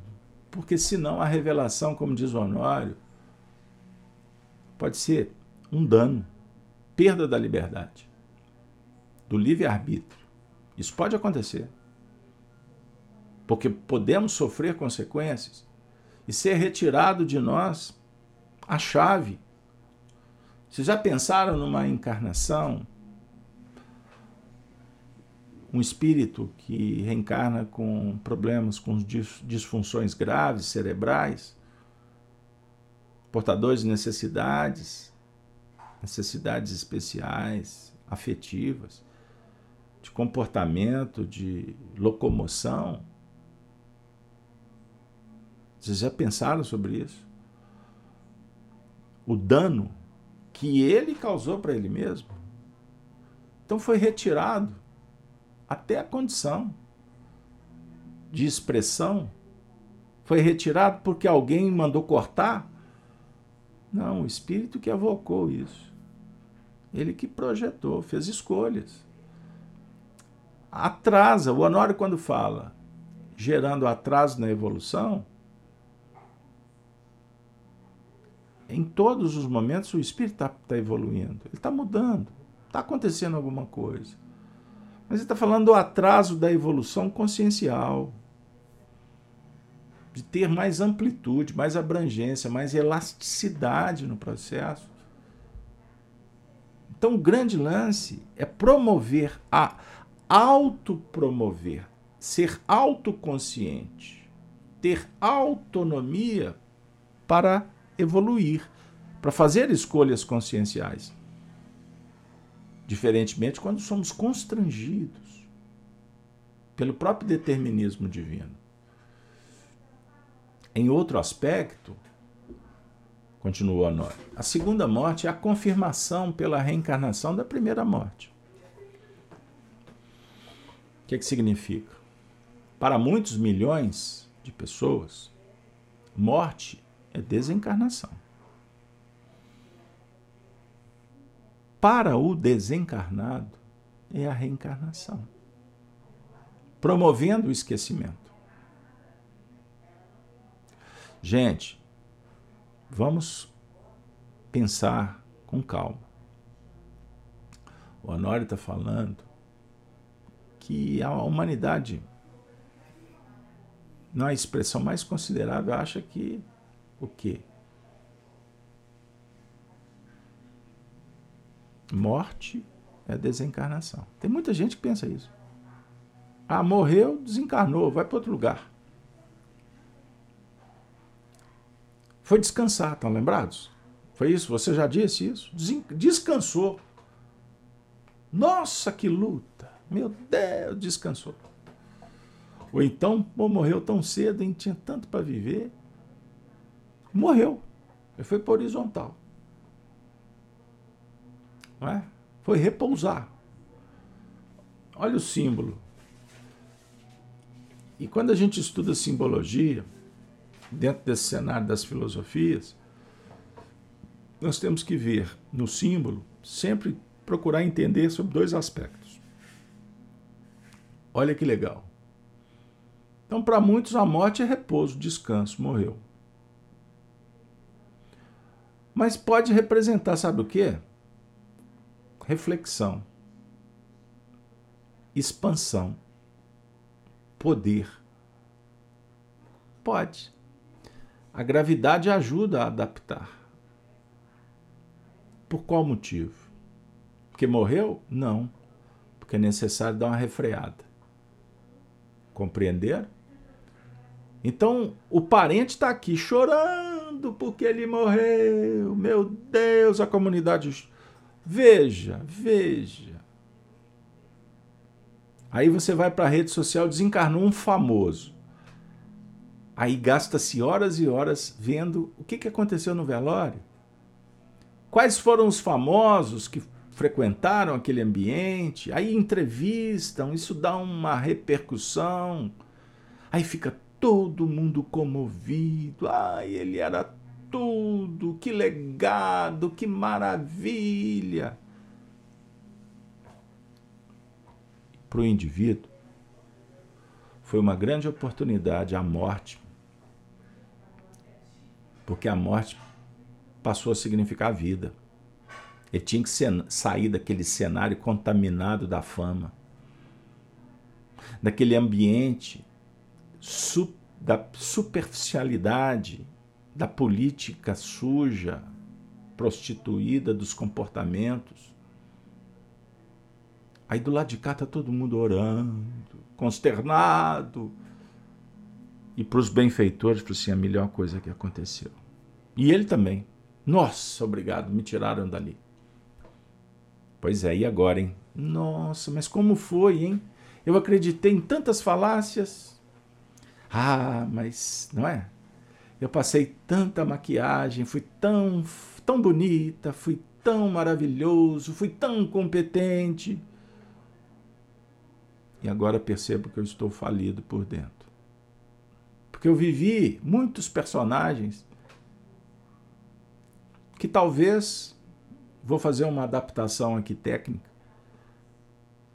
porque senão a revelação, como diz o Honório, pode ser um dano, perda da liberdade, do livre-arbítrio. Isso pode acontecer. Porque podemos sofrer consequências e ser retirado de nós a chave. Vocês já pensaram numa encarnação? Um espírito que reencarna com problemas, com disfunções graves cerebrais, portadores de necessidades, necessidades especiais, afetivas, de comportamento, de locomoção vocês já pensaram sobre isso? O dano que ele causou para ele mesmo. Então foi retirado até a condição de expressão. Foi retirado porque alguém mandou cortar? Não, o espírito que evocou isso. Ele que projetou, fez escolhas. Atrasa, o Honório, quando fala gerando atraso na evolução, em todos os momentos o espírito está tá evoluindo, ele está mudando, está acontecendo alguma coisa. Mas ele está falando do atraso da evolução consciencial, de ter mais amplitude, mais abrangência, mais elasticidade no processo. Então, o grande lance é promover a autopromover, ser autoconsciente, ter autonomia para evoluir, para fazer escolhas conscienciais. Diferentemente quando somos constrangidos pelo próprio determinismo divino. Em outro aspecto, Continuou Honório. A segunda morte é a confirmação pela reencarnação da primeira morte. O que, que significa? Para muitos milhões de pessoas, morte é desencarnação. Para o desencarnado, é a reencarnação, promovendo o esquecimento. Gente, Vamos pensar com calma. O Honório está falando que a humanidade, na expressão mais considerável, acha que o quê? Morte é desencarnação. Tem muita gente que pensa isso. Ah, morreu, desencarnou, vai para outro lugar. Foi descansar, estão lembrados? Foi isso? Você já disse isso? Descansou. Nossa, que luta! Meu Deus, descansou. Ou então, pô, morreu tão cedo, e tinha tanto para viver. Morreu. Ele foi para horizontal. Não é? Foi repousar. Olha o símbolo. E quando a gente estuda simbologia, dentro desse cenário das filosofias, nós temos que ver no símbolo, sempre procurar entender sobre dois aspectos. Olha que legal. Então, para muitos, a morte é repouso, descanso, morreu. Mas pode representar, sabe o quê? Reflexão, expansão, poder. Pode. A gravidade ajuda a adaptar. Por qual motivo? Porque morreu? Não. Porque é necessário dar uma refreada. Compreenderam? Então, o parente está aqui chorando porque ele morreu. Meu Deus, a comunidade. Veja, veja. Aí você vai para a rede social, desencarnou um famoso. Aí gasta-se horas e horas vendo o que, que aconteceu no velório. Quais foram os famosos que frequentaram aquele ambiente? Aí entrevistam, isso dá uma repercussão. Aí fica todo mundo comovido. Ai, ele era tudo, que legado, que maravilha. Para o indivíduo, foi uma grande oportunidade a morte porque a morte passou a significar a vida. Ele tinha que sair daquele cenário contaminado da fama, daquele ambiente da superficialidade, da política suja, prostituída dos comportamentos. Aí do lado de cá está todo mundo orando, consternado, e para os benfeitores, para assim, a melhor coisa que aconteceu. E ele também. Nossa, obrigado, me tiraram dali. Pois é, e agora, hein? Nossa, mas como foi, hein? Eu acreditei em tantas falácias. Ah, mas não é? Eu passei tanta maquiagem, fui tão, tão bonita, fui tão maravilhoso, fui tão competente. E agora percebo que eu estou falido por dentro. Porque eu vivi muitos personagens que talvez, vou fazer uma adaptação aqui técnica,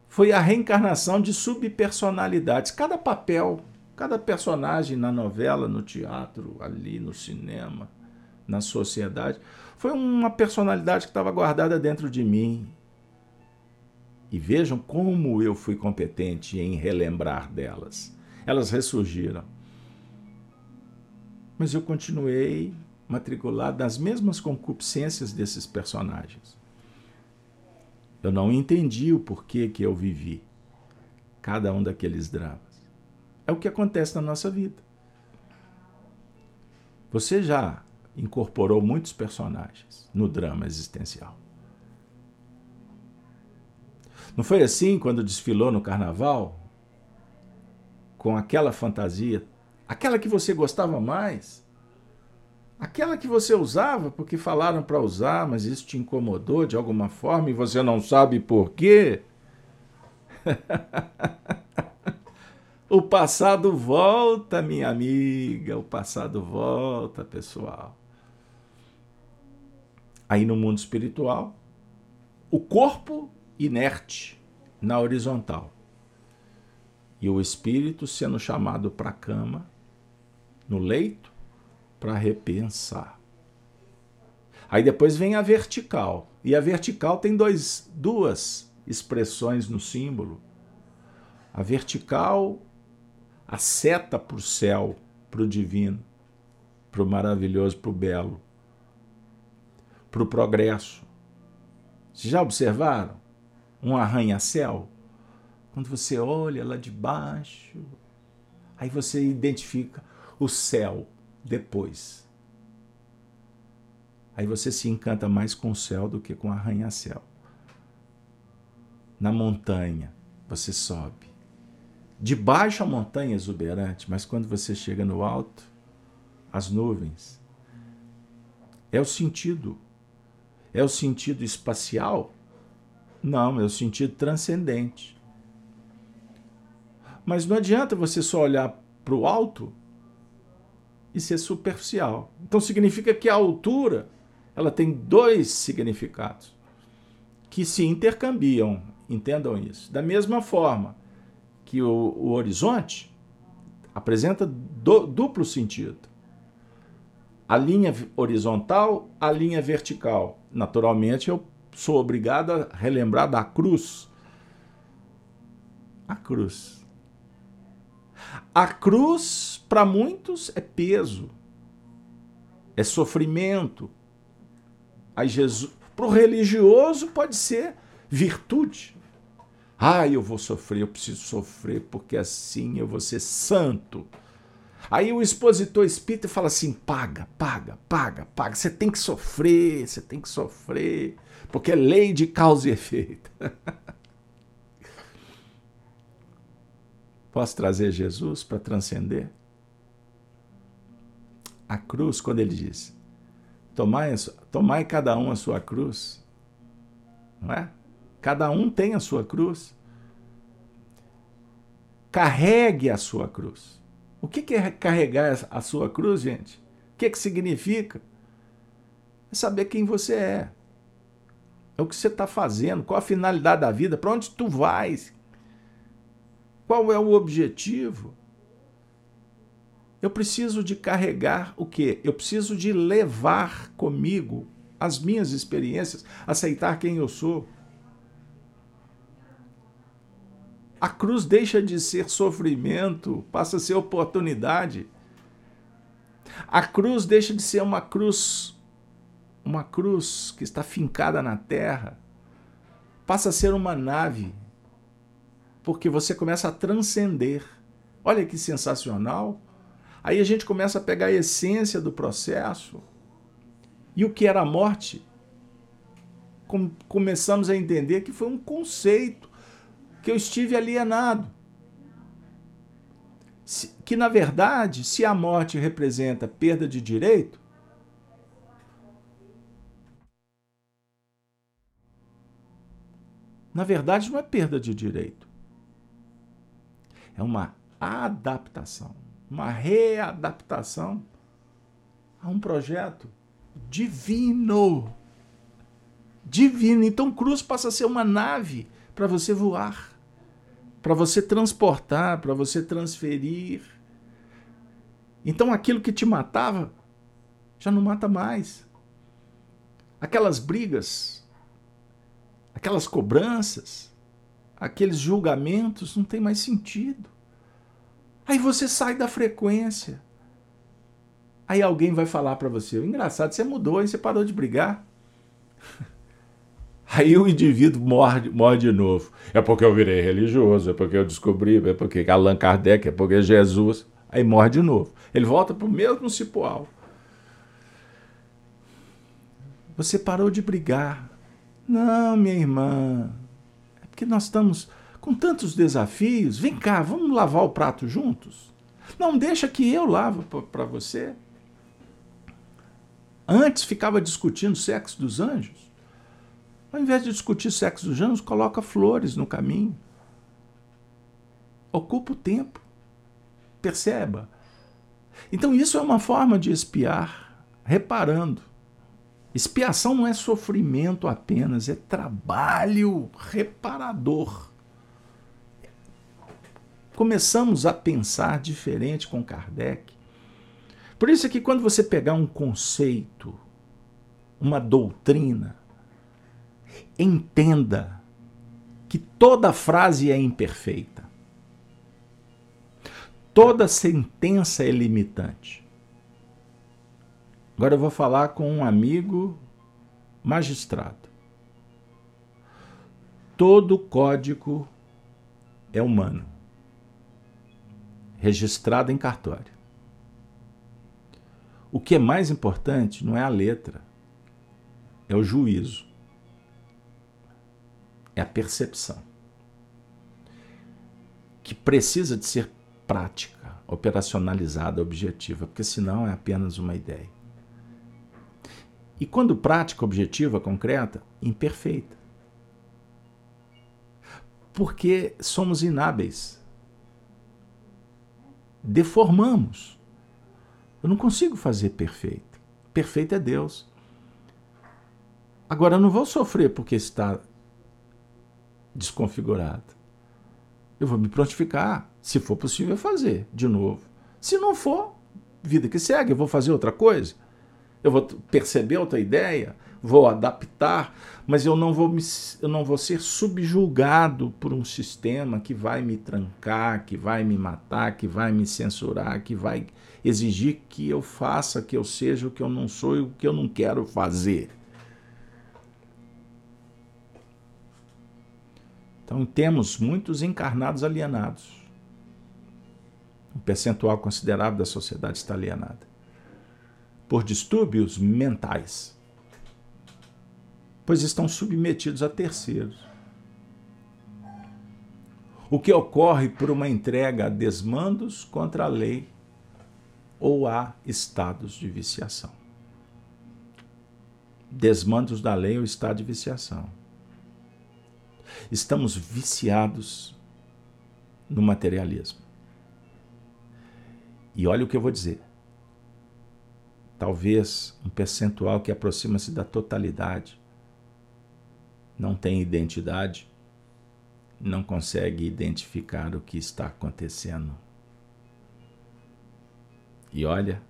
foi a reencarnação de subpersonalidades. Cada papel, cada personagem na novela, no teatro, ali no cinema, na sociedade, foi uma personalidade que estava guardada dentro de mim. E vejam como eu fui competente em relembrar delas. Elas ressurgiram mas eu continuei matriculado nas mesmas concupiscências desses personagens. Eu não entendi o porquê que eu vivi cada um daqueles dramas. É o que acontece na nossa vida. Você já incorporou muitos personagens no drama existencial. Não foi assim quando desfilou no carnaval? Com aquela fantasia aquela que você gostava mais, Aquela que você usava porque falaram para usar, mas isso te incomodou de alguma forma e você não sabe por quê. o passado volta, minha amiga, o passado volta, pessoal. Aí no mundo espiritual, o corpo inerte na horizontal e o espírito sendo chamado para a cama, no leito, para repensar. Aí depois vem a vertical. E a vertical tem dois, duas expressões no símbolo. A vertical, a seta para o céu, para o divino, para o maravilhoso, para o belo, para o progresso. Vocês já observaram? Um arranha-céu? Quando você olha lá de baixo, aí você identifica o céu depois. Aí você se encanta mais com o céu do que com arranha-céu. Na montanha, você sobe. De baixo a montanha é exuberante, mas quando você chega no alto, as nuvens. É o sentido. É o sentido espacial? Não, é o sentido transcendente. Mas não adianta você só olhar para o alto e ser superficial. Então significa que a altura ela tem dois significados que se intercambiam, entendam isso. Da mesma forma que o, o horizonte apresenta do, duplo sentido. A linha horizontal, a linha vertical. Naturalmente, eu sou obrigado a relembrar da cruz. A cruz. A cruz, para muitos, é peso, é sofrimento. Aí Jesus, para o religioso, pode ser virtude. Ah, eu vou sofrer, eu preciso sofrer, porque assim eu vou ser santo. Aí o expositor espírita fala assim: paga, paga, paga, paga. Você tem que sofrer, você tem que sofrer, porque é lei de causa e efeito. Posso trazer Jesus para transcender? A cruz, quando ele diz: tomai, tomai cada um a sua cruz, não é? Cada um tem a sua cruz. Carregue a sua cruz. O que é carregar a sua cruz, gente? O que, que significa? É saber quem você é. É o que você está fazendo, qual a finalidade da vida, para onde tu vais, qual é o objetivo? Eu preciso de carregar o quê? Eu preciso de levar comigo as minhas experiências, aceitar quem eu sou. A cruz deixa de ser sofrimento, passa a ser oportunidade. A cruz deixa de ser uma cruz, uma cruz que está fincada na terra, passa a ser uma nave porque você começa a transcender. Olha que sensacional! Aí a gente começa a pegar a essência do processo e o que era a morte. Começamos a entender que foi um conceito que eu estive alienado. Que na verdade, se a morte representa perda de direito, na verdade não é perda de direito é uma adaptação, uma readaptação a um projeto divino. Divino. Então, cruz passa a ser uma nave para você voar, para você transportar, para você transferir. Então, aquilo que te matava já não mata mais. Aquelas brigas, aquelas cobranças, aqueles julgamentos não tem mais sentido. Aí você sai da frequência. Aí alguém vai falar para você: engraçado, você mudou, aí você parou de brigar. Aí o indivíduo morre, morre de novo. É porque eu virei religioso, é porque eu descobri, é porque Allan Kardec, é porque Jesus. Aí morre de novo. Ele volta para o mesmo cipoal. Você parou de brigar. Não, minha irmã, porque nós estamos com tantos desafios. Vem cá, vamos lavar o prato juntos? Não, deixa que eu lavo para você. Antes ficava discutindo sexo dos anjos. Ao invés de discutir sexo dos anjos, coloca flores no caminho. Ocupa o tempo. Perceba. Então, isso é uma forma de espiar, reparando. Expiação não é sofrimento apenas, é trabalho reparador. Começamos a pensar diferente com Kardec. Por isso é que quando você pegar um conceito, uma doutrina, entenda que toda frase é imperfeita. Toda sentença é limitante. Agora eu vou falar com um amigo magistrado. Todo código é humano, registrado em cartório. O que é mais importante não é a letra, é o juízo, é a percepção, que precisa de ser prática, operacionalizada, objetiva, porque senão é apenas uma ideia. E quando prática, objetiva, concreta, imperfeita. Porque somos inábeis. Deformamos. Eu não consigo fazer perfeito. Perfeito é Deus. Agora, eu não vou sofrer porque está desconfigurado. Eu vou me prontificar, se for possível fazer de novo. Se não for, vida que segue, eu vou fazer outra coisa eu vou perceber outra ideia, vou adaptar, mas eu não vou, me, eu não vou ser subjulgado por um sistema que vai me trancar, que vai me matar, que vai me censurar, que vai exigir que eu faça, que eu seja o que eu não sou e o que eu não quero fazer. Então temos muitos encarnados alienados. Um percentual considerável da sociedade está alienada por distúrbios mentais, pois estão submetidos a terceiros. O que ocorre por uma entrega a desmandos contra a lei ou a estados de viciação. Desmandos da lei ou estado de viciação. Estamos viciados no materialismo. E olha o que eu vou dizer talvez um percentual que aproxima-se da totalidade, não tem identidade, não consegue identificar o que está acontecendo. E olha,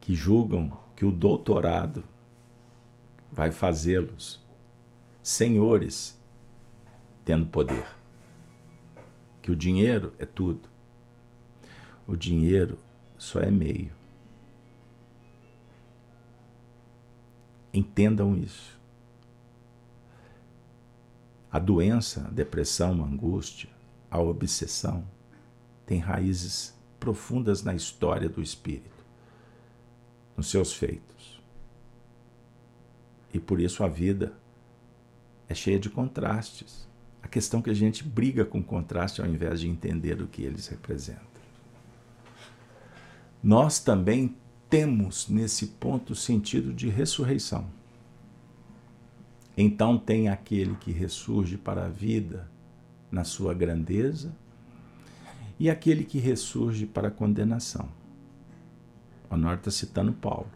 que julgam que o doutorado vai fazê-los senhores tendo poder. Que o dinheiro é tudo. O dinheiro só é meio. Entendam isso. A doença, a depressão, a angústia, a obsessão tem raízes profundas na história do espírito, nos seus feitos. E por isso a vida é cheia de contrastes. A questão é que a gente briga com contraste ao invés de entender o que eles representam nós também temos nesse ponto sentido de ressurreição. Então tem aquele que ressurge para a vida na sua grandeza e aquele que ressurge para a condenação. Honor está citando Paulo.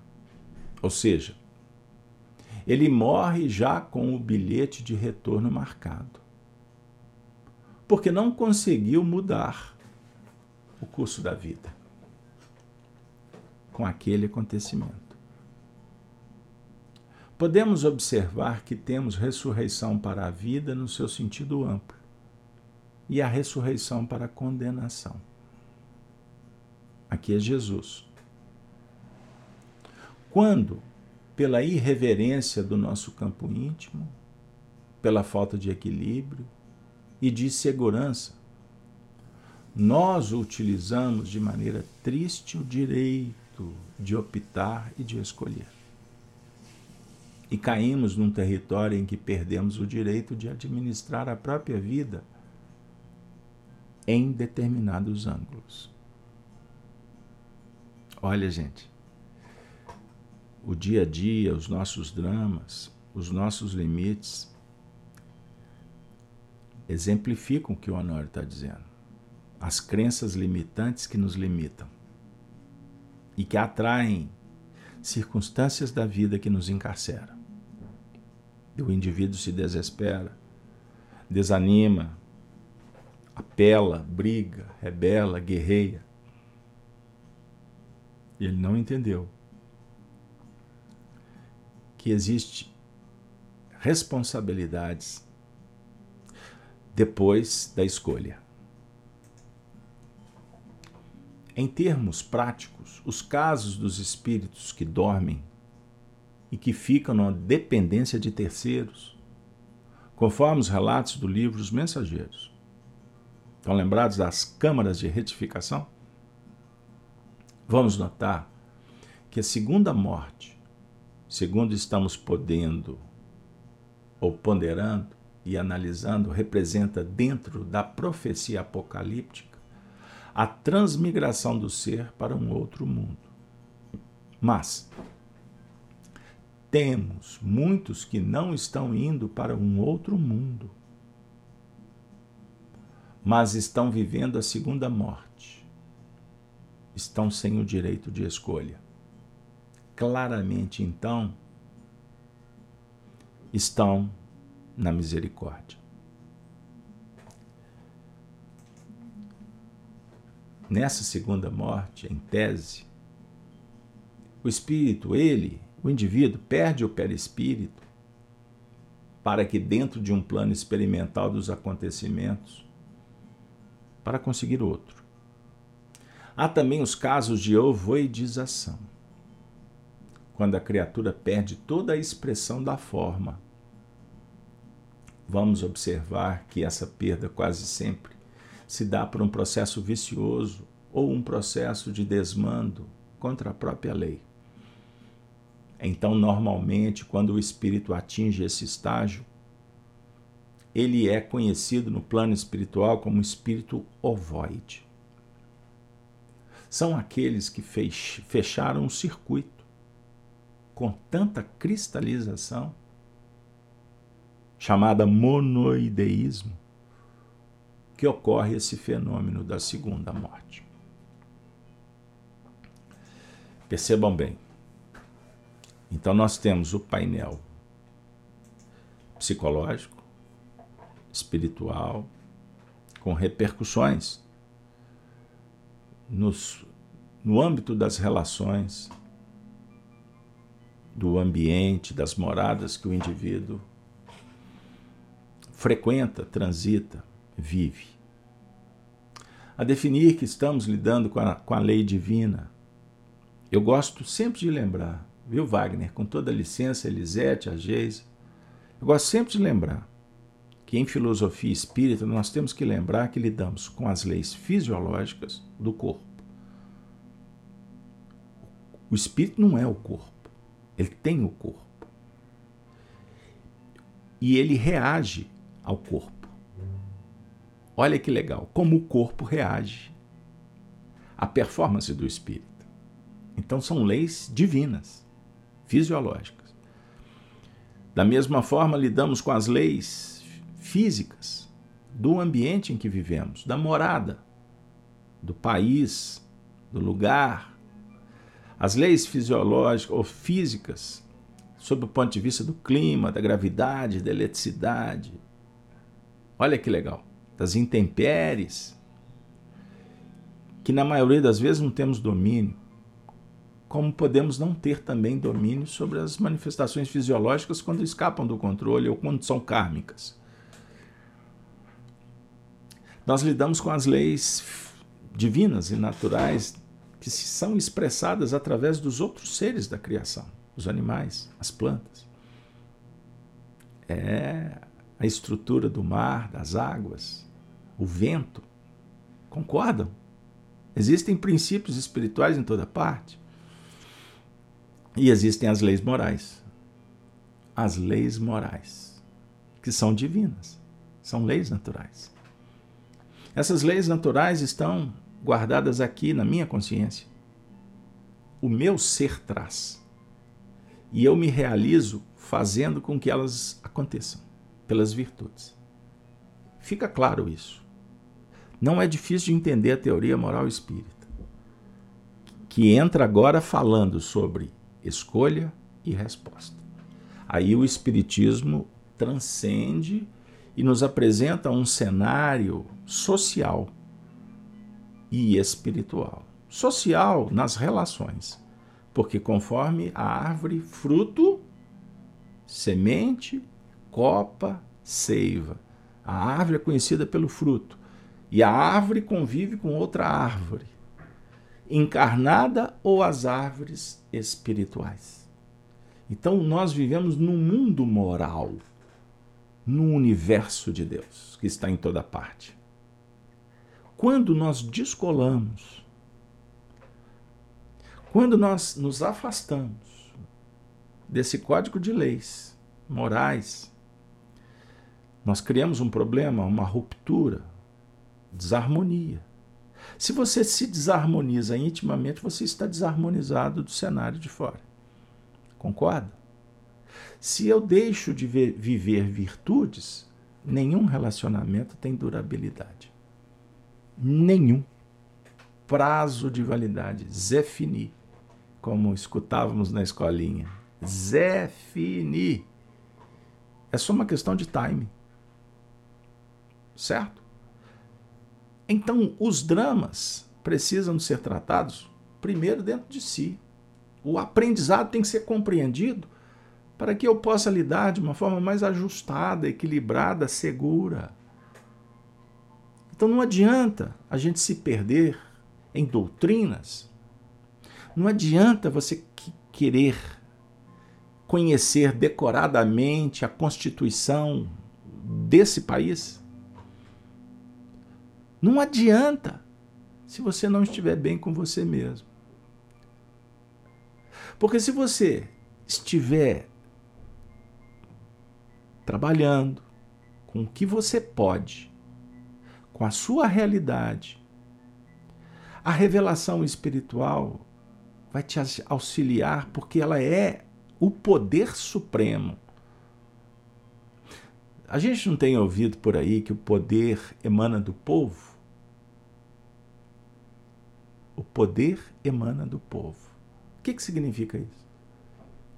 Ou seja, ele morre já com o bilhete de retorno marcado. Porque não conseguiu mudar o curso da vida com aquele acontecimento. Podemos observar que temos ressurreição para a vida no seu sentido amplo e a ressurreição para a condenação. Aqui é Jesus. Quando, pela irreverência do nosso campo íntimo, pela falta de equilíbrio e de segurança, nós utilizamos de maneira triste o direito de optar e de escolher. E caímos num território em que perdemos o direito de administrar a própria vida em determinados ângulos. Olha, gente, o dia a dia, os nossos dramas, os nossos limites, exemplificam o que o Honório está dizendo. As crenças limitantes que nos limitam e que atraem circunstâncias da vida que nos encarceram. E o indivíduo se desespera, desanima, apela, briga, rebela, guerreia. Ele não entendeu que existe responsabilidades depois da escolha. Em termos práticos, os casos dos espíritos que dormem e que ficam na dependência de terceiros, conforme os relatos do livro Os Mensageiros. Estão lembrados das câmaras de retificação? Vamos notar que a segunda morte, segundo estamos podendo ou ponderando e analisando, representa dentro da profecia apocalíptica a transmigração do ser para um outro mundo. Mas temos muitos que não estão indo para um outro mundo, mas estão vivendo a segunda morte. Estão sem o direito de escolha. Claramente, então, estão na misericórdia. Nessa segunda morte, em tese, o espírito, ele, o indivíduo, perde o perispírito para que, dentro de um plano experimental dos acontecimentos, para conseguir outro. Há também os casos de ovoidização, quando a criatura perde toda a expressão da forma. Vamos observar que essa perda quase sempre se dá por um processo vicioso ou um processo de desmando contra a própria lei. Então, normalmente, quando o espírito atinge esse estágio, ele é conhecido no plano espiritual como espírito ovoide. São aqueles que fecharam um circuito com tanta cristalização, chamada monoideísmo, que ocorre esse fenômeno da segunda morte. Percebam bem, então, nós temos o painel psicológico, espiritual, com repercussões nos, no âmbito das relações, do ambiente, das moradas que o indivíduo frequenta, transita, vive. A definir que estamos lidando com a, com a lei divina, eu gosto sempre de lembrar viu, Wagner? Com toda a licença, Elisete, a Geise. Eu gosto sempre de lembrar que em filosofia espírita nós temos que lembrar que lidamos com as leis fisiológicas do corpo. O espírito não é o corpo, ele tem o corpo. E ele reage ao corpo. Olha que legal, como o corpo reage à performance do espírito. Então são leis divinas fisiológicas. Da mesma forma, lidamos com as leis físicas do ambiente em que vivemos, da morada, do país, do lugar. As leis fisiológicas ou físicas, sob o ponto de vista do clima, da gravidade, da eletricidade. Olha que legal. Das intempéries, que na maioria das vezes não temos domínio como podemos não ter também domínio sobre as manifestações fisiológicas quando escapam do controle ou quando são kármicas. Nós lidamos com as leis divinas e naturais que são expressadas através dos outros seres da criação, os animais, as plantas. É a estrutura do mar, das águas, o vento. Concordam? Existem princípios espirituais em toda parte. E existem as leis morais. As leis morais, que são divinas, são leis naturais. Essas leis naturais estão guardadas aqui na minha consciência. O meu ser traz. e eu me realizo fazendo com que elas aconteçam, pelas virtudes. Fica claro isso. Não é difícil de entender a teoria moral espírita, que entra agora falando sobre escolha e resposta. Aí o Espiritismo transcende e nos apresenta um cenário social e espiritual. Social nas relações, porque conforme a árvore, fruto, semente, copa, seiva. A árvore é conhecida pelo fruto. E a árvore convive com outra árvore, encarnada ou as árvores espirituais. Então nós vivemos num mundo moral, num universo de Deus que está em toda parte. Quando nós descolamos, quando nós nos afastamos desse código de leis morais, nós criamos um problema, uma ruptura, desarmonia. Se você se desarmoniza intimamente, você está desarmonizado do cenário de fora. Concorda? Se eu deixo de ver, viver virtudes, nenhum relacionamento tem durabilidade. Nenhum. Prazo de validade, Zefini, como escutávamos na escolinha. Zefini. É só uma questão de time. Certo? Então, os dramas precisam ser tratados primeiro dentro de si. O aprendizado tem que ser compreendido para que eu possa lidar de uma forma mais ajustada, equilibrada, segura. Então não adianta a gente se perder em doutrinas. Não adianta você querer conhecer decoradamente a Constituição desse país. Não adianta se você não estiver bem com você mesmo. Porque se você estiver trabalhando com o que você pode, com a sua realidade, a revelação espiritual vai te auxiliar porque ela é o poder supremo. A gente não tem ouvido por aí que o poder emana do povo? O poder emana do povo. O que, que significa isso?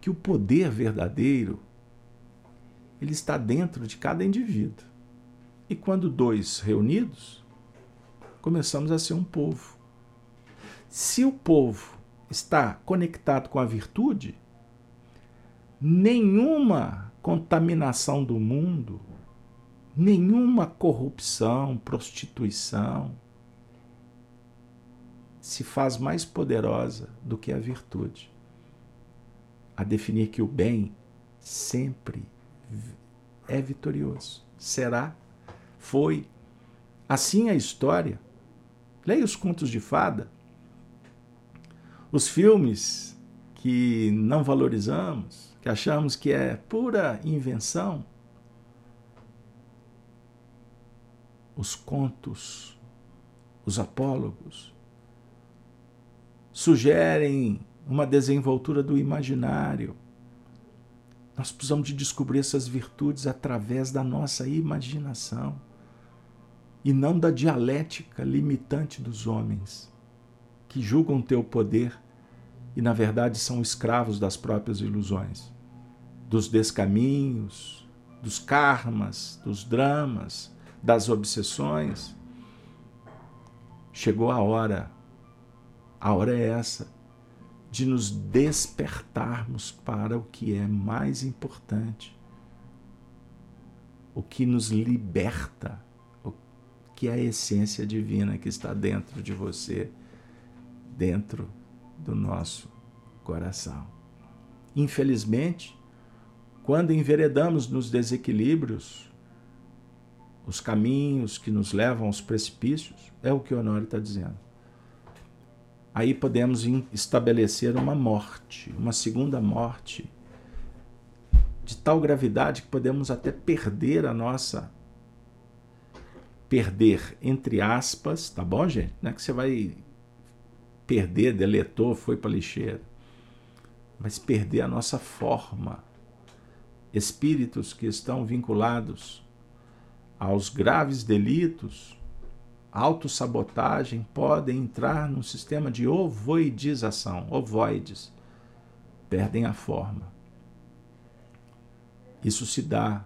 Que o poder verdadeiro ele está dentro de cada indivíduo. E quando dois reunidos, começamos a ser um povo. Se o povo está conectado com a virtude, nenhuma contaminação do mundo, nenhuma corrupção, prostituição se faz mais poderosa do que a virtude. A definir que o bem sempre é vitorioso. Será? Foi. Assim a história. Leia os contos de fada. Os filmes que não valorizamos, que achamos que é pura invenção. Os contos, os apólogos, sugerem uma desenvoltura do imaginário nós precisamos de descobrir essas virtudes através da nossa imaginação e não da dialética limitante dos homens que julgam ter o poder e na verdade são escravos das próprias ilusões, dos descaminhos, dos karmas, dos dramas, das obsessões. Chegou a hora, a hora é essa de nos despertarmos para o que é mais importante, o que nos liberta, o que é a essência divina que está dentro de você, dentro do nosso coração. Infelizmente, quando enveredamos nos desequilíbrios, os caminhos que nos levam aos precipícios, é o que o Honório está dizendo aí podemos estabelecer uma morte, uma segunda morte, de tal gravidade que podemos até perder a nossa. Perder, entre aspas, tá bom, gente? Não é que você vai perder, deletou, foi para lixeira. mas perder a nossa forma. Espíritos que estão vinculados aos graves delitos, autossabotagem, podem entrar num sistema de ovoidização, ovoides, perdem a forma. Isso se dá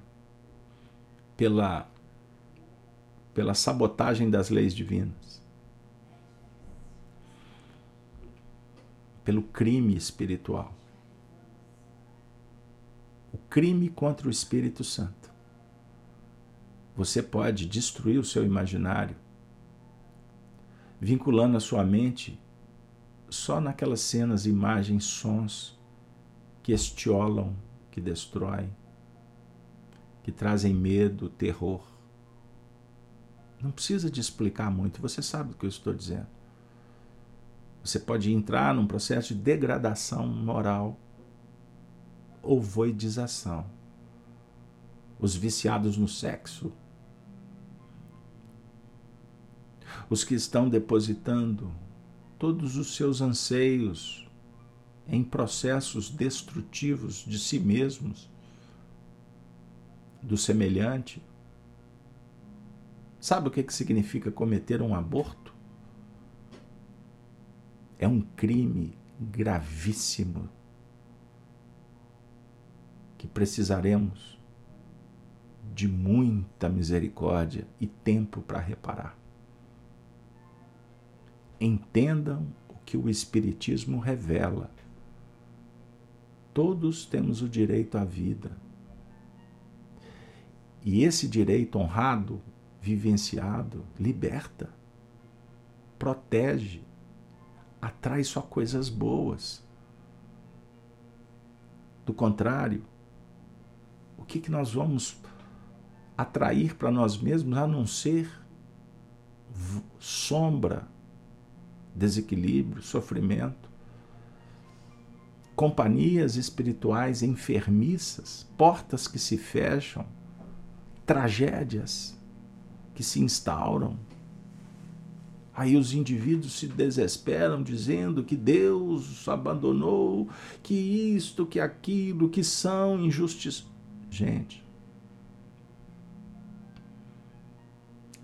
pela, pela sabotagem das leis divinas, pelo crime espiritual. O crime contra o Espírito Santo. Você pode destruir o seu imaginário, vinculando a sua mente só naquelas cenas, imagens, sons que estiolam, que destroem, que trazem medo, terror. Não precisa de explicar muito, você sabe o que eu estou dizendo. Você pode entrar num processo de degradação moral ou voidização. Os viciados no sexo, os que estão depositando todos os seus anseios em processos destrutivos de si mesmos, do semelhante. Sabe o que, que significa cometer um aborto? É um crime gravíssimo que precisaremos de muita misericórdia e tempo para reparar. Entendam o que o Espiritismo revela. Todos temos o direito à vida e esse direito honrado, vivenciado, liberta, protege, atrai só coisas boas. Do contrário, o que, que nós vamos atrair para nós mesmos a não ser sombra, desequilíbrio, sofrimento? Companhias espirituais enfermiças, portas que se fecham tragédias que se instauram. Aí os indivíduos se desesperam dizendo que Deus abandonou, que isto, que aquilo, que são injustiças. Gente,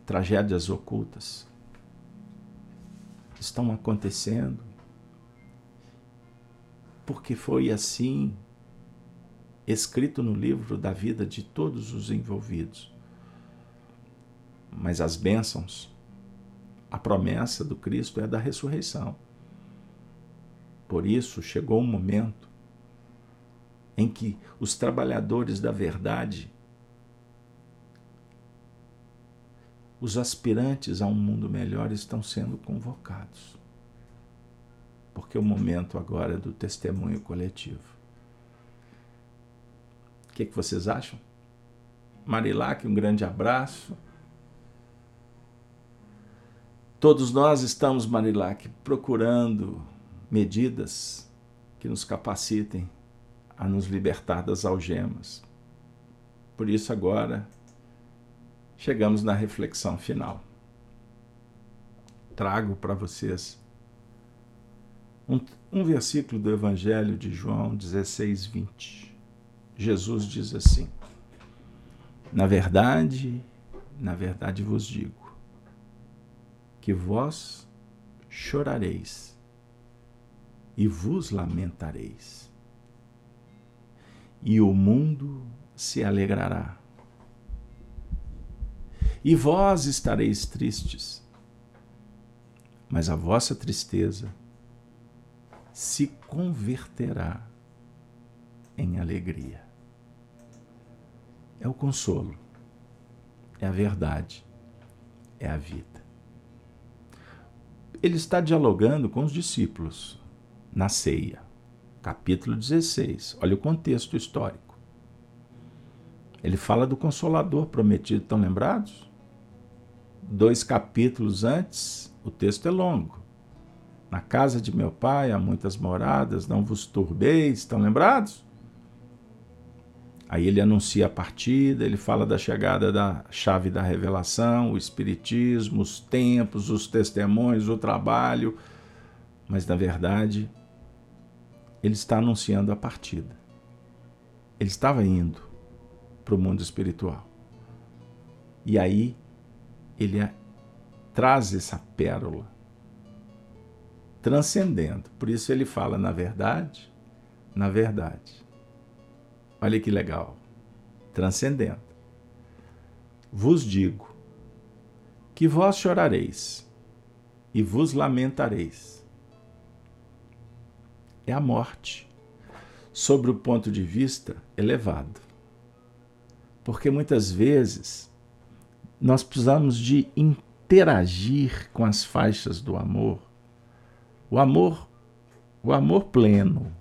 tragédias ocultas estão acontecendo porque foi assim escrito no livro da vida de todos os envolvidos. Mas as bênçãos, a promessa do Cristo é da ressurreição. Por isso chegou um momento em que os trabalhadores da verdade, os aspirantes a um mundo melhor estão sendo convocados. Porque o momento agora é do testemunho coletivo que, que vocês acham? Marilac, um grande abraço. Todos nós estamos, Marilac, procurando medidas que nos capacitem a nos libertar das algemas. Por isso, agora, chegamos na reflexão final. Trago para vocês um, um versículo do Evangelho de João 16, 20. Jesus diz assim: Na verdade, na verdade vos digo, que vós chorareis e vos lamentareis, e o mundo se alegrará. E vós estareis tristes, mas a vossa tristeza se converterá em alegria é o consolo, é a verdade, é a vida. Ele está dialogando com os discípulos na ceia, capítulo 16. Olha o contexto histórico. Ele fala do consolador prometido, estão lembrados? Dois capítulos antes, o texto é longo. Na casa de meu pai há muitas moradas, não vos turbeis, estão lembrados? Aí ele anuncia a partida, ele fala da chegada da chave da revelação, o espiritismo, os tempos, os testemunhos, o trabalho. Mas na verdade, ele está anunciando a partida. Ele estava indo para o mundo espiritual. E aí ele traz essa pérola transcendendo. Por isso ele fala, na verdade, na verdade. Olha que legal. Transcendendo. Vos digo que vós chorareis e vos lamentareis. É a morte, sobre o ponto de vista elevado. Porque muitas vezes nós precisamos de interagir com as faixas do amor. O amor, o amor pleno,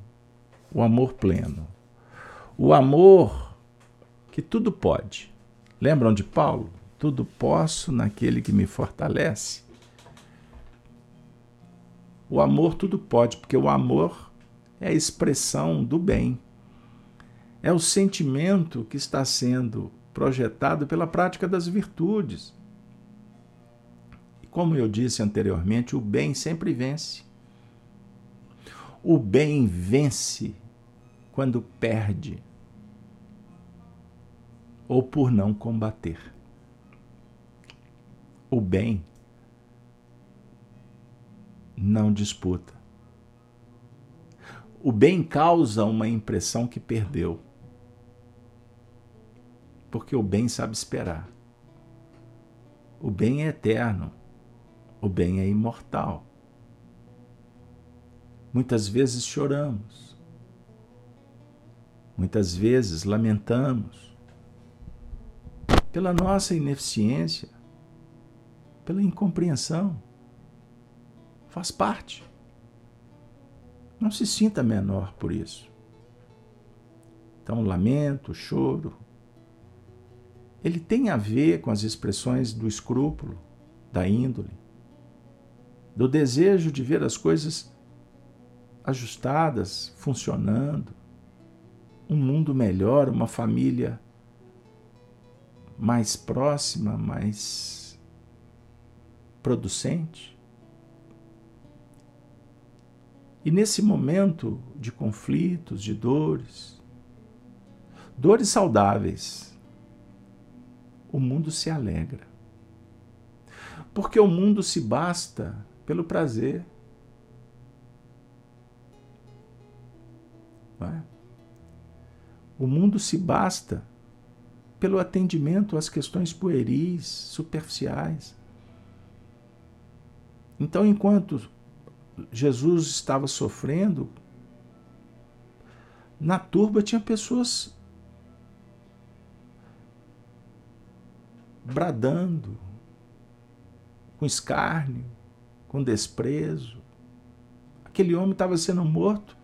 o amor pleno. O amor que tudo pode. Lembram de Paulo? Tudo posso naquele que me fortalece. O amor tudo pode, porque o amor é a expressão do bem. É o sentimento que está sendo projetado pela prática das virtudes. E como eu disse anteriormente, o bem sempre vence. O bem vence quando perde ou por não combater. O bem não disputa. O bem causa uma impressão que perdeu. Porque o bem sabe esperar. O bem é eterno. O bem é imortal. Muitas vezes choramos. Muitas vezes lamentamos pela nossa ineficiência, pela incompreensão. Faz parte. Não se sinta menor por isso. Então, lamento, choro, ele tem a ver com as expressões do escrúpulo, da índole, do desejo de ver as coisas ajustadas, funcionando, um mundo melhor, uma família mais próxima, mais producente. E nesse momento de conflitos, de dores, dores saudáveis, o mundo se alegra. Porque o mundo se basta pelo prazer. É? O mundo se basta pelo atendimento às questões pueris, superficiais. Então, enquanto Jesus estava sofrendo, na turba tinha pessoas bradando, com escárnio, com desprezo. Aquele homem estava sendo morto.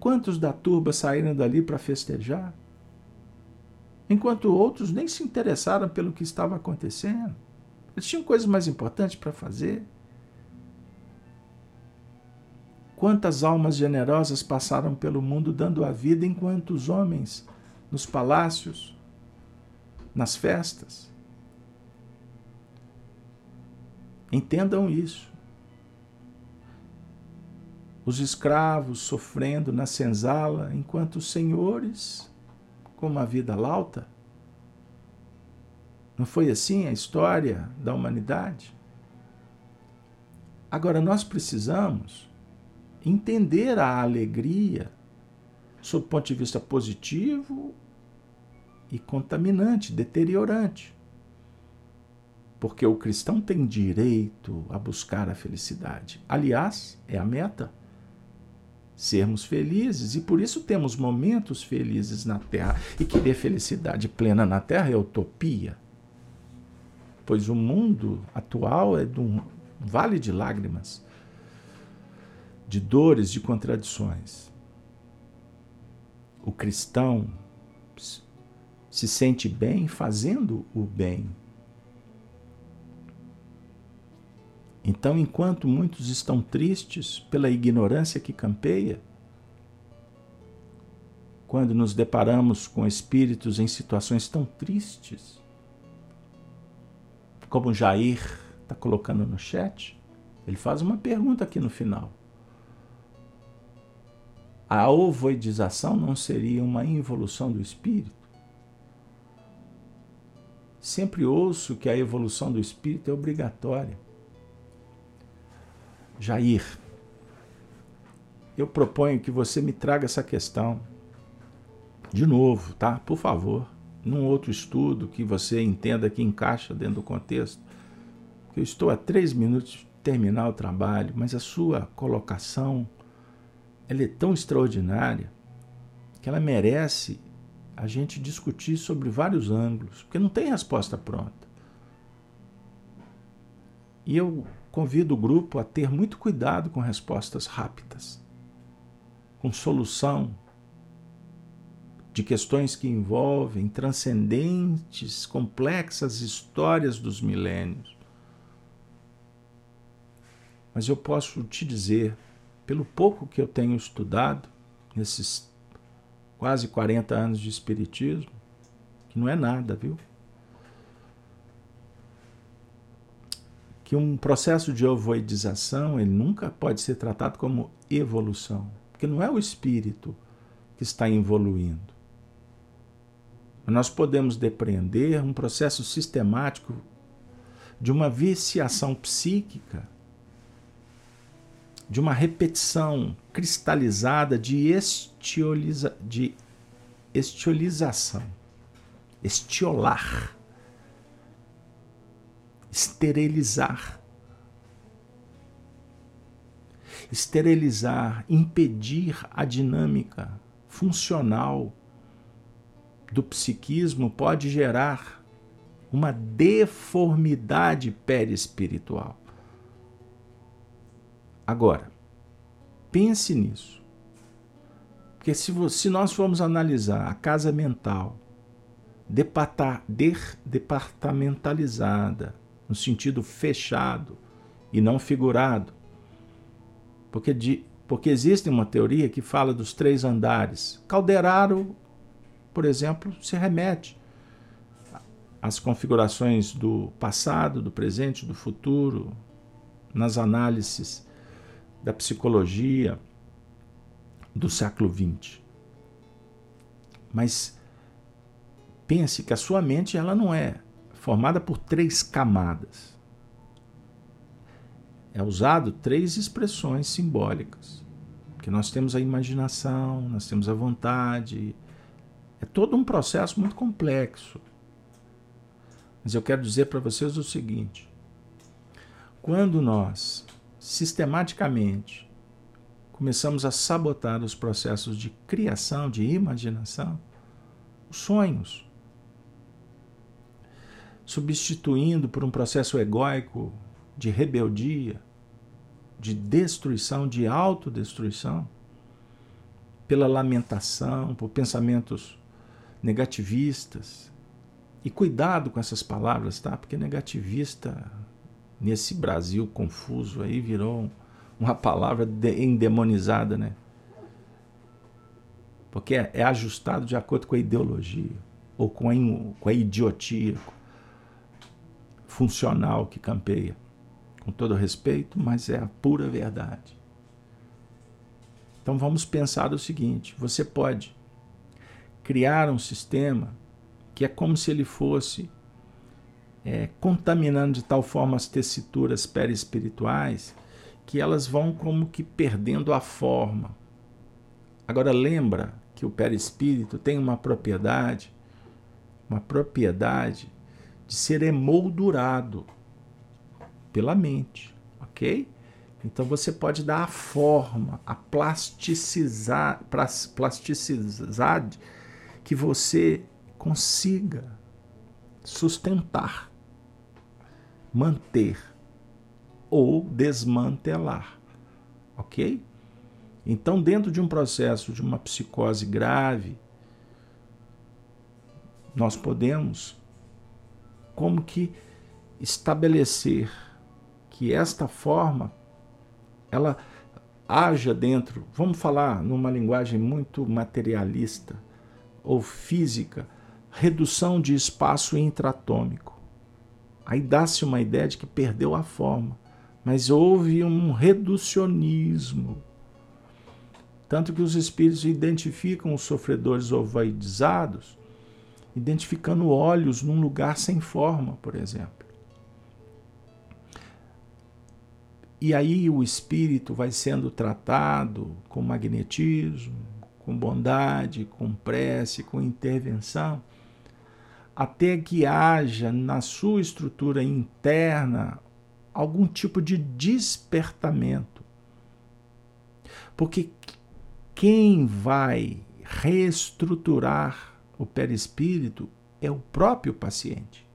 Quantos da turba saíram dali para festejar? enquanto outros nem se interessaram pelo que estava acontecendo. Eles tinham coisas mais importantes para fazer. Quantas almas generosas passaram pelo mundo dando a vida enquanto os homens, nos palácios, nas festas. Entendam isso. Os escravos sofrendo na senzala, enquanto os senhores com uma vida lauta? Não foi assim a história da humanidade? Agora, nós precisamos entender a alegria sob o ponto de vista positivo e contaminante, deteriorante. Porque o cristão tem direito a buscar a felicidade. Aliás, é a meta sermos felizes e por isso temos momentos felizes na Terra. E querer felicidade plena na Terra é utopia. Pois o mundo atual é de um vale de lágrimas, de dores, de contradições. O cristão se sente bem fazendo o bem. Então, enquanto muitos estão tristes pela ignorância que campeia, quando nos deparamos com espíritos em situações tão tristes, como Jair está colocando no chat, ele faz uma pergunta aqui no final. A ovoidização não seria uma involução do espírito? Sempre ouço que a evolução do espírito é obrigatória. Jair, eu proponho que você me traga essa questão de novo, tá? Por favor, num outro estudo que você entenda que encaixa dentro do contexto. Eu estou a três minutos de terminar o trabalho, mas a sua colocação ela é tão extraordinária que ela merece a gente discutir sobre vários ângulos, porque não tem resposta pronta. E eu convido o grupo a ter muito cuidado com respostas rápidas, com solução de questões que envolvem transcendentes, complexas histórias dos milênios. Mas eu posso te dizer, pelo pouco que eu tenho estudado nesses quase 40 anos de espiritismo, que não é nada, viu? Que um processo de ovoidização, ele nunca pode ser tratado como evolução, porque não é o espírito que está evoluindo. Nós podemos depreender um processo sistemático de uma viciação psíquica de uma repetição cristalizada de, estioliza, de estiolização, estiolar, esterilizar. Esterilizar, impedir a dinâmica funcional do psiquismo pode gerar uma deformidade perispiritual. Agora, pense nisso. Porque se, se nós formos analisar a casa mental departamentalizada, no sentido fechado e não figurado, porque, de, porque existe uma teoria que fala dos três andares. Calderaro, por exemplo, se remete às configurações do passado, do presente, do futuro, nas análises da psicologia do século XX. Mas pense que a sua mente ela não é formada por três camadas. É usado três expressões simbólicas. Que nós temos a imaginação, nós temos a vontade. É todo um processo muito complexo. Mas eu quero dizer para vocês o seguinte: quando nós sistematicamente começamos a sabotar os processos de criação, de imaginação, os sonhos, substituindo por um processo egóico de rebeldia, de destruição, de autodestruição, pela lamentação, por pensamentos negativistas. E cuidado com essas palavras, tá? Porque negativista nesse Brasil confuso aí virou uma palavra endemonizada, né? Porque é, é, ajustado de acordo com a ideologia ou com a, com a idiotia funcional que campeia. Com todo respeito, mas é a pura verdade. Então vamos pensar o seguinte: você pode criar um sistema que é como se ele fosse é, contaminando de tal forma as tessituras perispirituais que elas vão como que perdendo a forma. Agora lembra que o perispírito tem uma propriedade, uma propriedade de ser emoldurado pela mente, ok? Então você pode dar a forma, a plasticizar, plasticidade que você consiga sustentar manter ou desmantelar. Ok? Então, dentro de um processo de uma psicose grave, nós podemos, como que, estabelecer que esta forma ela haja dentro, vamos falar numa linguagem muito materialista ou física, redução de espaço intratômico. Aí dá-se uma ideia de que perdeu a forma, mas houve um reducionismo Tanto que os espíritos identificam os sofredores ovoidizados, identificando olhos num lugar sem forma, por exemplo. E aí o espírito vai sendo tratado com magnetismo, com bondade, com prece, com intervenção, até que haja na sua estrutura interna algum tipo de despertamento. Porque quem vai reestruturar o perispírito é o próprio paciente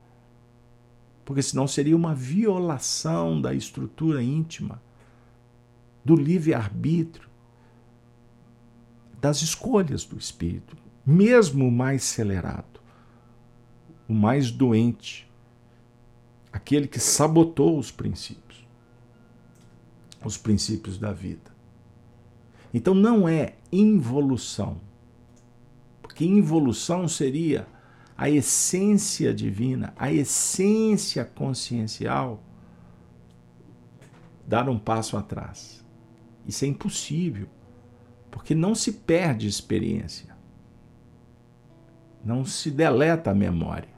porque senão seria uma violação da estrutura íntima, do livre-arbítrio, das escolhas do espírito, mesmo mais acelerado, o mais doente, aquele que sabotou os princípios, os princípios da vida. Então não é involução, porque involução seria a essência divina, a essência consciencial, dar um passo atrás. Isso é impossível, porque não se perde experiência, não se deleta a memória.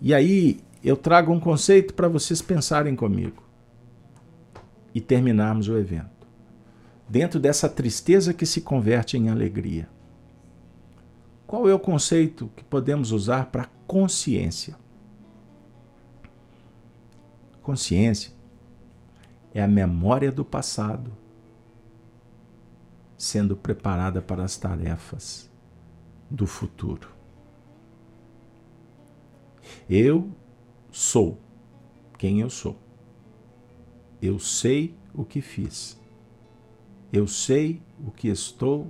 E aí eu trago um conceito para vocês pensarem comigo e terminarmos o evento. Dentro dessa tristeza que se converte em alegria qual é o conceito que podemos usar para consciência? Consciência é a memória do passado sendo preparada para as tarefas do futuro. Eu sou quem eu sou. Eu sei o que fiz. Eu sei o que estou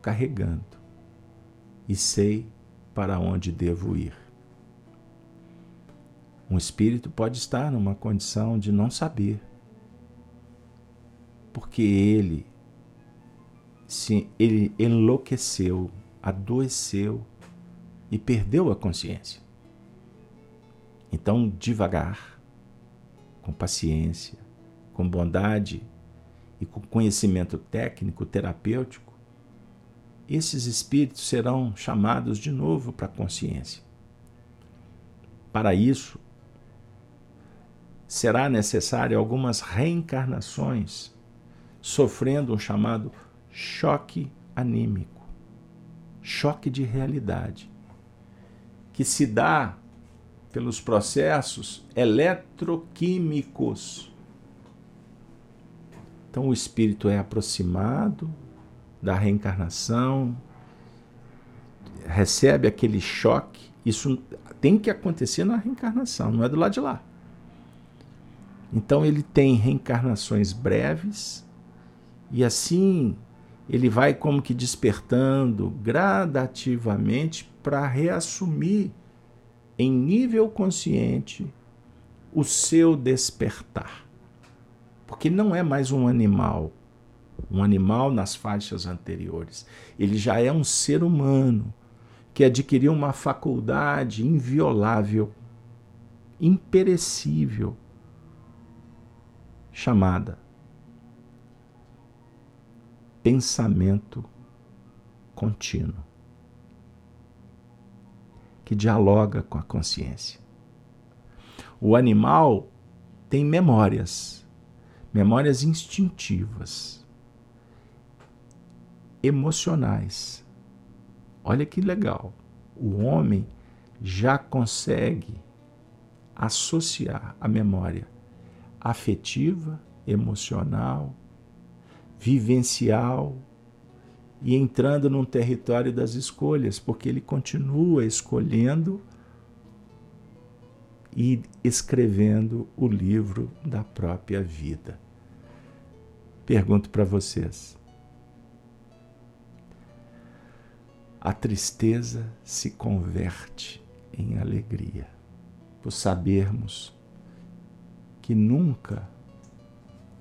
carregando e sei para onde devo ir. Um espírito pode estar numa condição de não saber, porque ele se ele enlouqueceu, adoeceu e perdeu a consciência. Então, devagar, com paciência, com bondade e com conhecimento técnico, terapêutico, esses espíritos serão chamados de novo para a consciência. Para isso, será necessário algumas reencarnações, sofrendo um chamado choque anímico, choque de realidade, que se dá pelos processos eletroquímicos. Então o espírito é aproximado da reencarnação, recebe aquele choque. Isso tem que acontecer na reencarnação, não é do lado de lá. Então ele tem reencarnações breves e assim ele vai como que despertando gradativamente para reassumir em nível consciente o seu despertar. Porque não é mais um animal, um animal nas faixas anteriores. Ele já é um ser humano que adquiriu uma faculdade inviolável, imperecível, chamada pensamento contínuo, que dialoga com a consciência. O animal tem memórias, memórias instintivas emocionais. Olha que legal. O homem já consegue associar a memória afetiva, emocional, vivencial e entrando num território das escolhas, porque ele continua escolhendo e escrevendo o livro da própria vida. Pergunto para vocês: a tristeza se converte em alegria, por sabermos que nunca,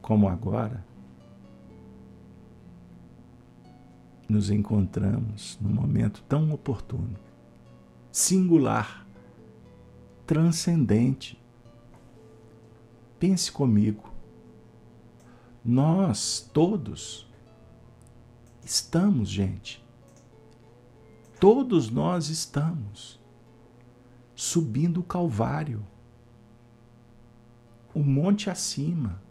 como agora, nos encontramos num momento tão oportuno, singular, transcendente. Pense comigo. Nós todos Estamos, gente. Todos nós estamos subindo o Calvário, o monte acima.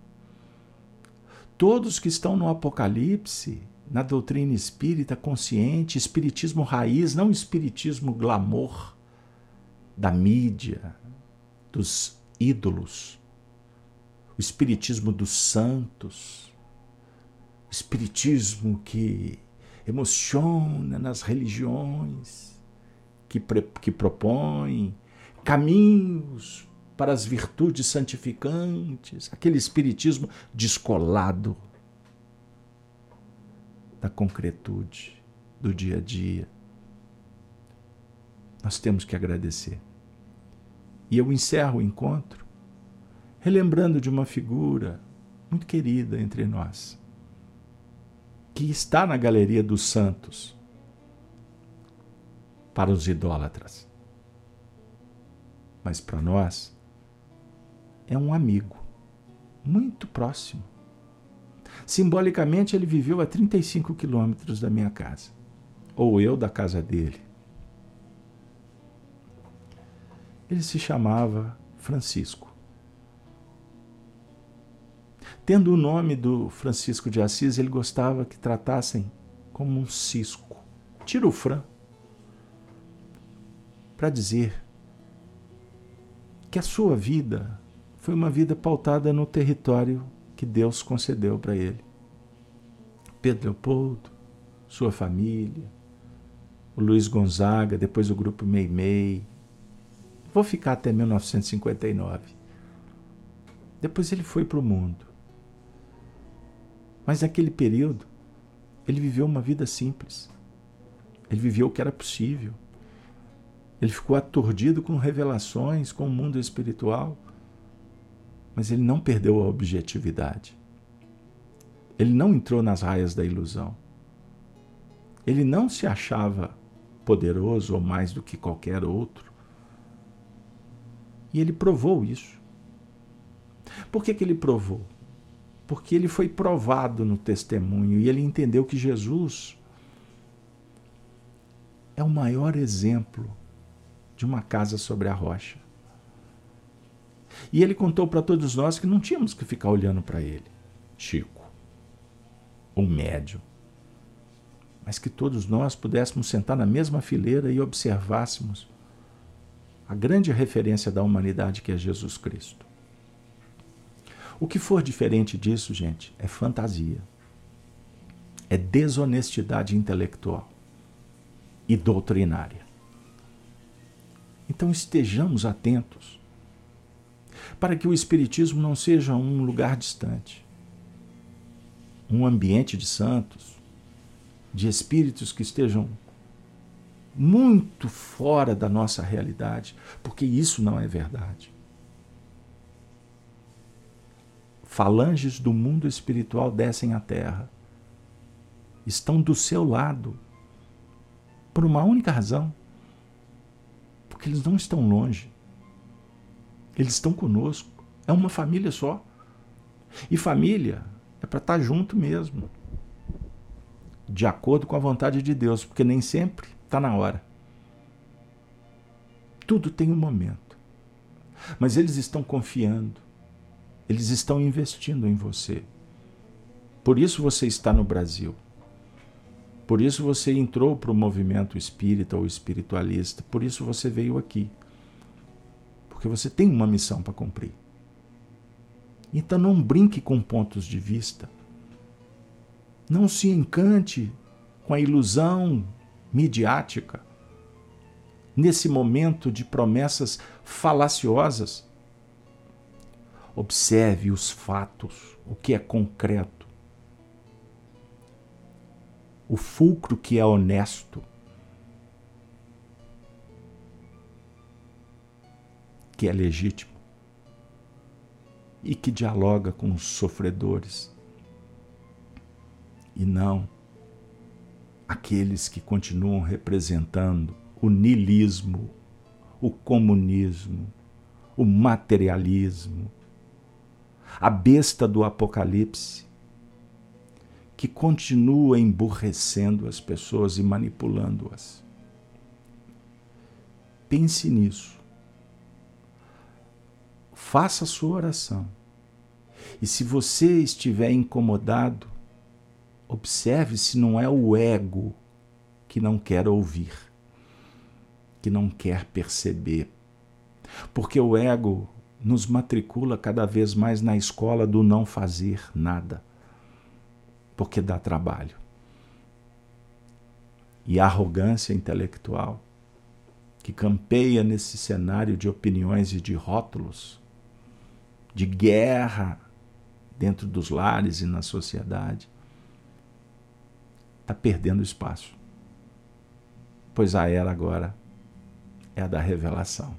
Todos que estão no Apocalipse, na doutrina espírita consciente, espiritismo raiz, não espiritismo glamour da mídia, dos ídolos, o espiritismo dos santos, o espiritismo que emociona nas religiões, que, que propõe caminhos para as virtudes santificantes, aquele espiritismo descolado da concretude do dia a dia. Nós temos que agradecer. E eu encerro o encontro relembrando de uma figura muito querida entre nós, que está na galeria dos santos para os idólatras. Mas para nós é um amigo muito próximo. Simbolicamente, ele viveu a 35 quilômetros da minha casa, ou eu da casa dele. Ele se chamava Francisco. Tendo o nome do Francisco de Assis, ele gostava que tratassem como um cisco. Tira o Fran. Para dizer que a sua vida foi uma vida pautada no território que Deus concedeu para ele. Pedro Leopoldo, sua família, o Luiz Gonzaga, depois o grupo Meimei, Vou ficar até 1959. Depois ele foi para o mundo. Mas naquele período, ele viveu uma vida simples. Ele viveu o que era possível. Ele ficou aturdido com revelações, com o mundo espiritual. Mas ele não perdeu a objetividade. Ele não entrou nas raias da ilusão. Ele não se achava poderoso ou mais do que qualquer outro. E ele provou isso. Por que, que ele provou? Porque ele foi provado no testemunho e ele entendeu que Jesus é o maior exemplo de uma casa sobre a rocha. E ele contou para todos nós que não tínhamos que ficar olhando para ele, Chico, um médium, mas que todos nós pudéssemos sentar na mesma fileira e observássemos a grande referência da humanidade que é Jesus Cristo. O que for diferente disso, gente, é fantasia. É desonestidade intelectual e doutrinária. Então estejamos atentos para que o Espiritismo não seja um lugar distante, um ambiente de santos, de espíritos que estejam muito fora da nossa realidade, porque isso não é verdade. Falanges do mundo espiritual descem à terra, estão do seu lado, por uma única razão: porque eles não estão longe, eles estão conosco, é uma família só. E família é para estar junto mesmo, de acordo com a vontade de Deus, porque nem sempre Está na hora. Tudo tem um momento. Mas eles estão confiando. Eles estão investindo em você. Por isso você está no Brasil. Por isso você entrou para o movimento espírita ou espiritualista. Por isso você veio aqui. Porque você tem uma missão para cumprir. Então não brinque com pontos de vista. Não se encante com a ilusão midiática, nesse momento de promessas falaciosas. Observe os fatos, o que é concreto, o fulcro que é honesto, que é legítimo e que dialoga com os sofredores. E não aqueles que continuam representando o nilismo, o comunismo, o materialismo, a besta do Apocalipse, que continua emburrecendo as pessoas e manipulando-as. Pense nisso. Faça a sua oração. E se você estiver incomodado, observe se não é o ego que não quer ouvir, que não quer perceber. Porque o ego nos matricula cada vez mais na escola do não fazer nada, porque dá trabalho. E a arrogância intelectual que campeia nesse cenário de opiniões e de rótulos, de guerra dentro dos lares e na sociedade, está perdendo espaço. Pois a era agora é a da revelação.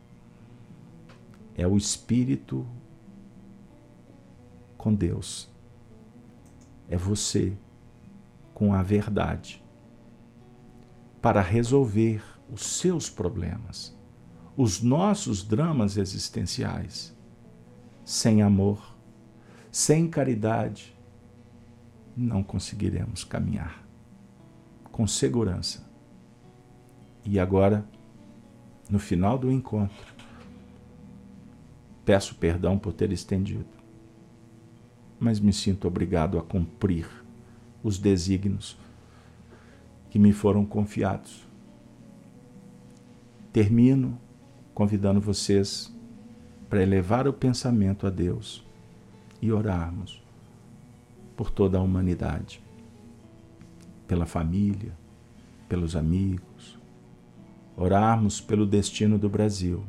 É o Espírito com Deus. É você com a verdade para resolver os seus problemas, os nossos dramas existenciais. Sem amor, sem caridade, não conseguiremos caminhar com segurança. E agora, no final do encontro, peço perdão por ter estendido, mas me sinto obrigado a cumprir os desígnios que me foram confiados Termino convidando vocês para elevar o pensamento a Deus e orarmos por toda a humanidade, pela família, pelos amigos, orarmos pelo destino do Brasil.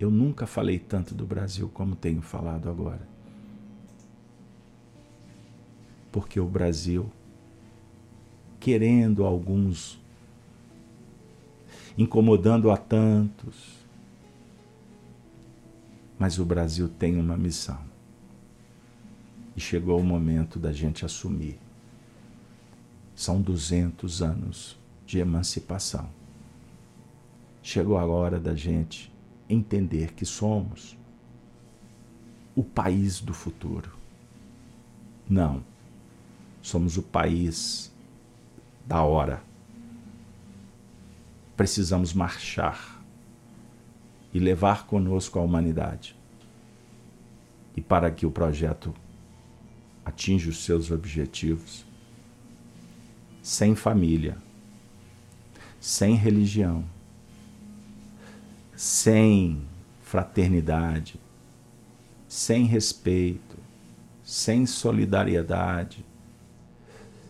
Eu nunca falei tanto do Brasil como tenho falado agora. Porque o Brasil, querendo alguns incomodando a tantos. Mas o Brasil tem uma missão. E chegou o momento da gente assumir. São 200 anos de emancipação. Chegou a hora da gente entender que somos o país do futuro. Não, somos o país da hora precisamos marchar e levar conosco a humanidade. E para que o projeto atinja os seus objetivos, sem família, sem religião, sem fraternidade, sem respeito, sem solidariedade,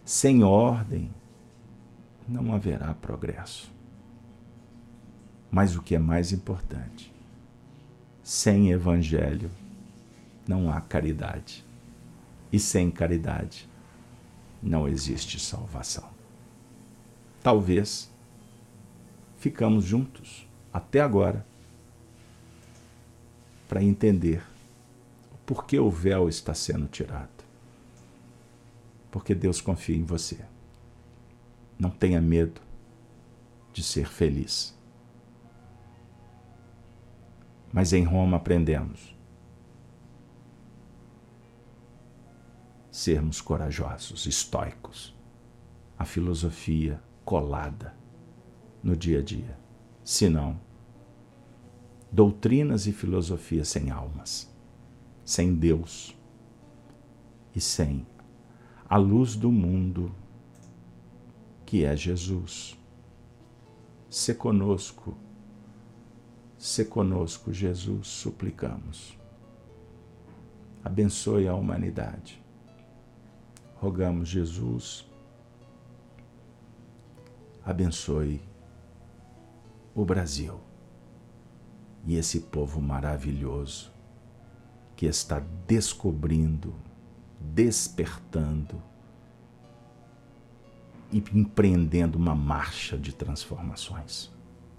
sem ordem, não haverá progresso. Mas o que é mais importante, sem evangelho não há caridade. E sem caridade não existe salvação. Talvez ficamos juntos até agora para entender por que o véu está sendo tirado. Porque Deus confia em você. Não tenha medo de ser feliz. Mas em Roma aprendemos sermos corajosos, estoicos, a filosofia colada no dia a dia. Senão, doutrinas e filosofias sem almas, sem Deus e sem a luz do mundo que é Jesus. Se conosco Se conosco, Jesus, suplicamos. Abençoe a humanidade. Rogamos, Jesus, abençoe o Brasil e esse povo maravilhoso que está descobrindo, despertando e empreendendo uma marcha de transformações.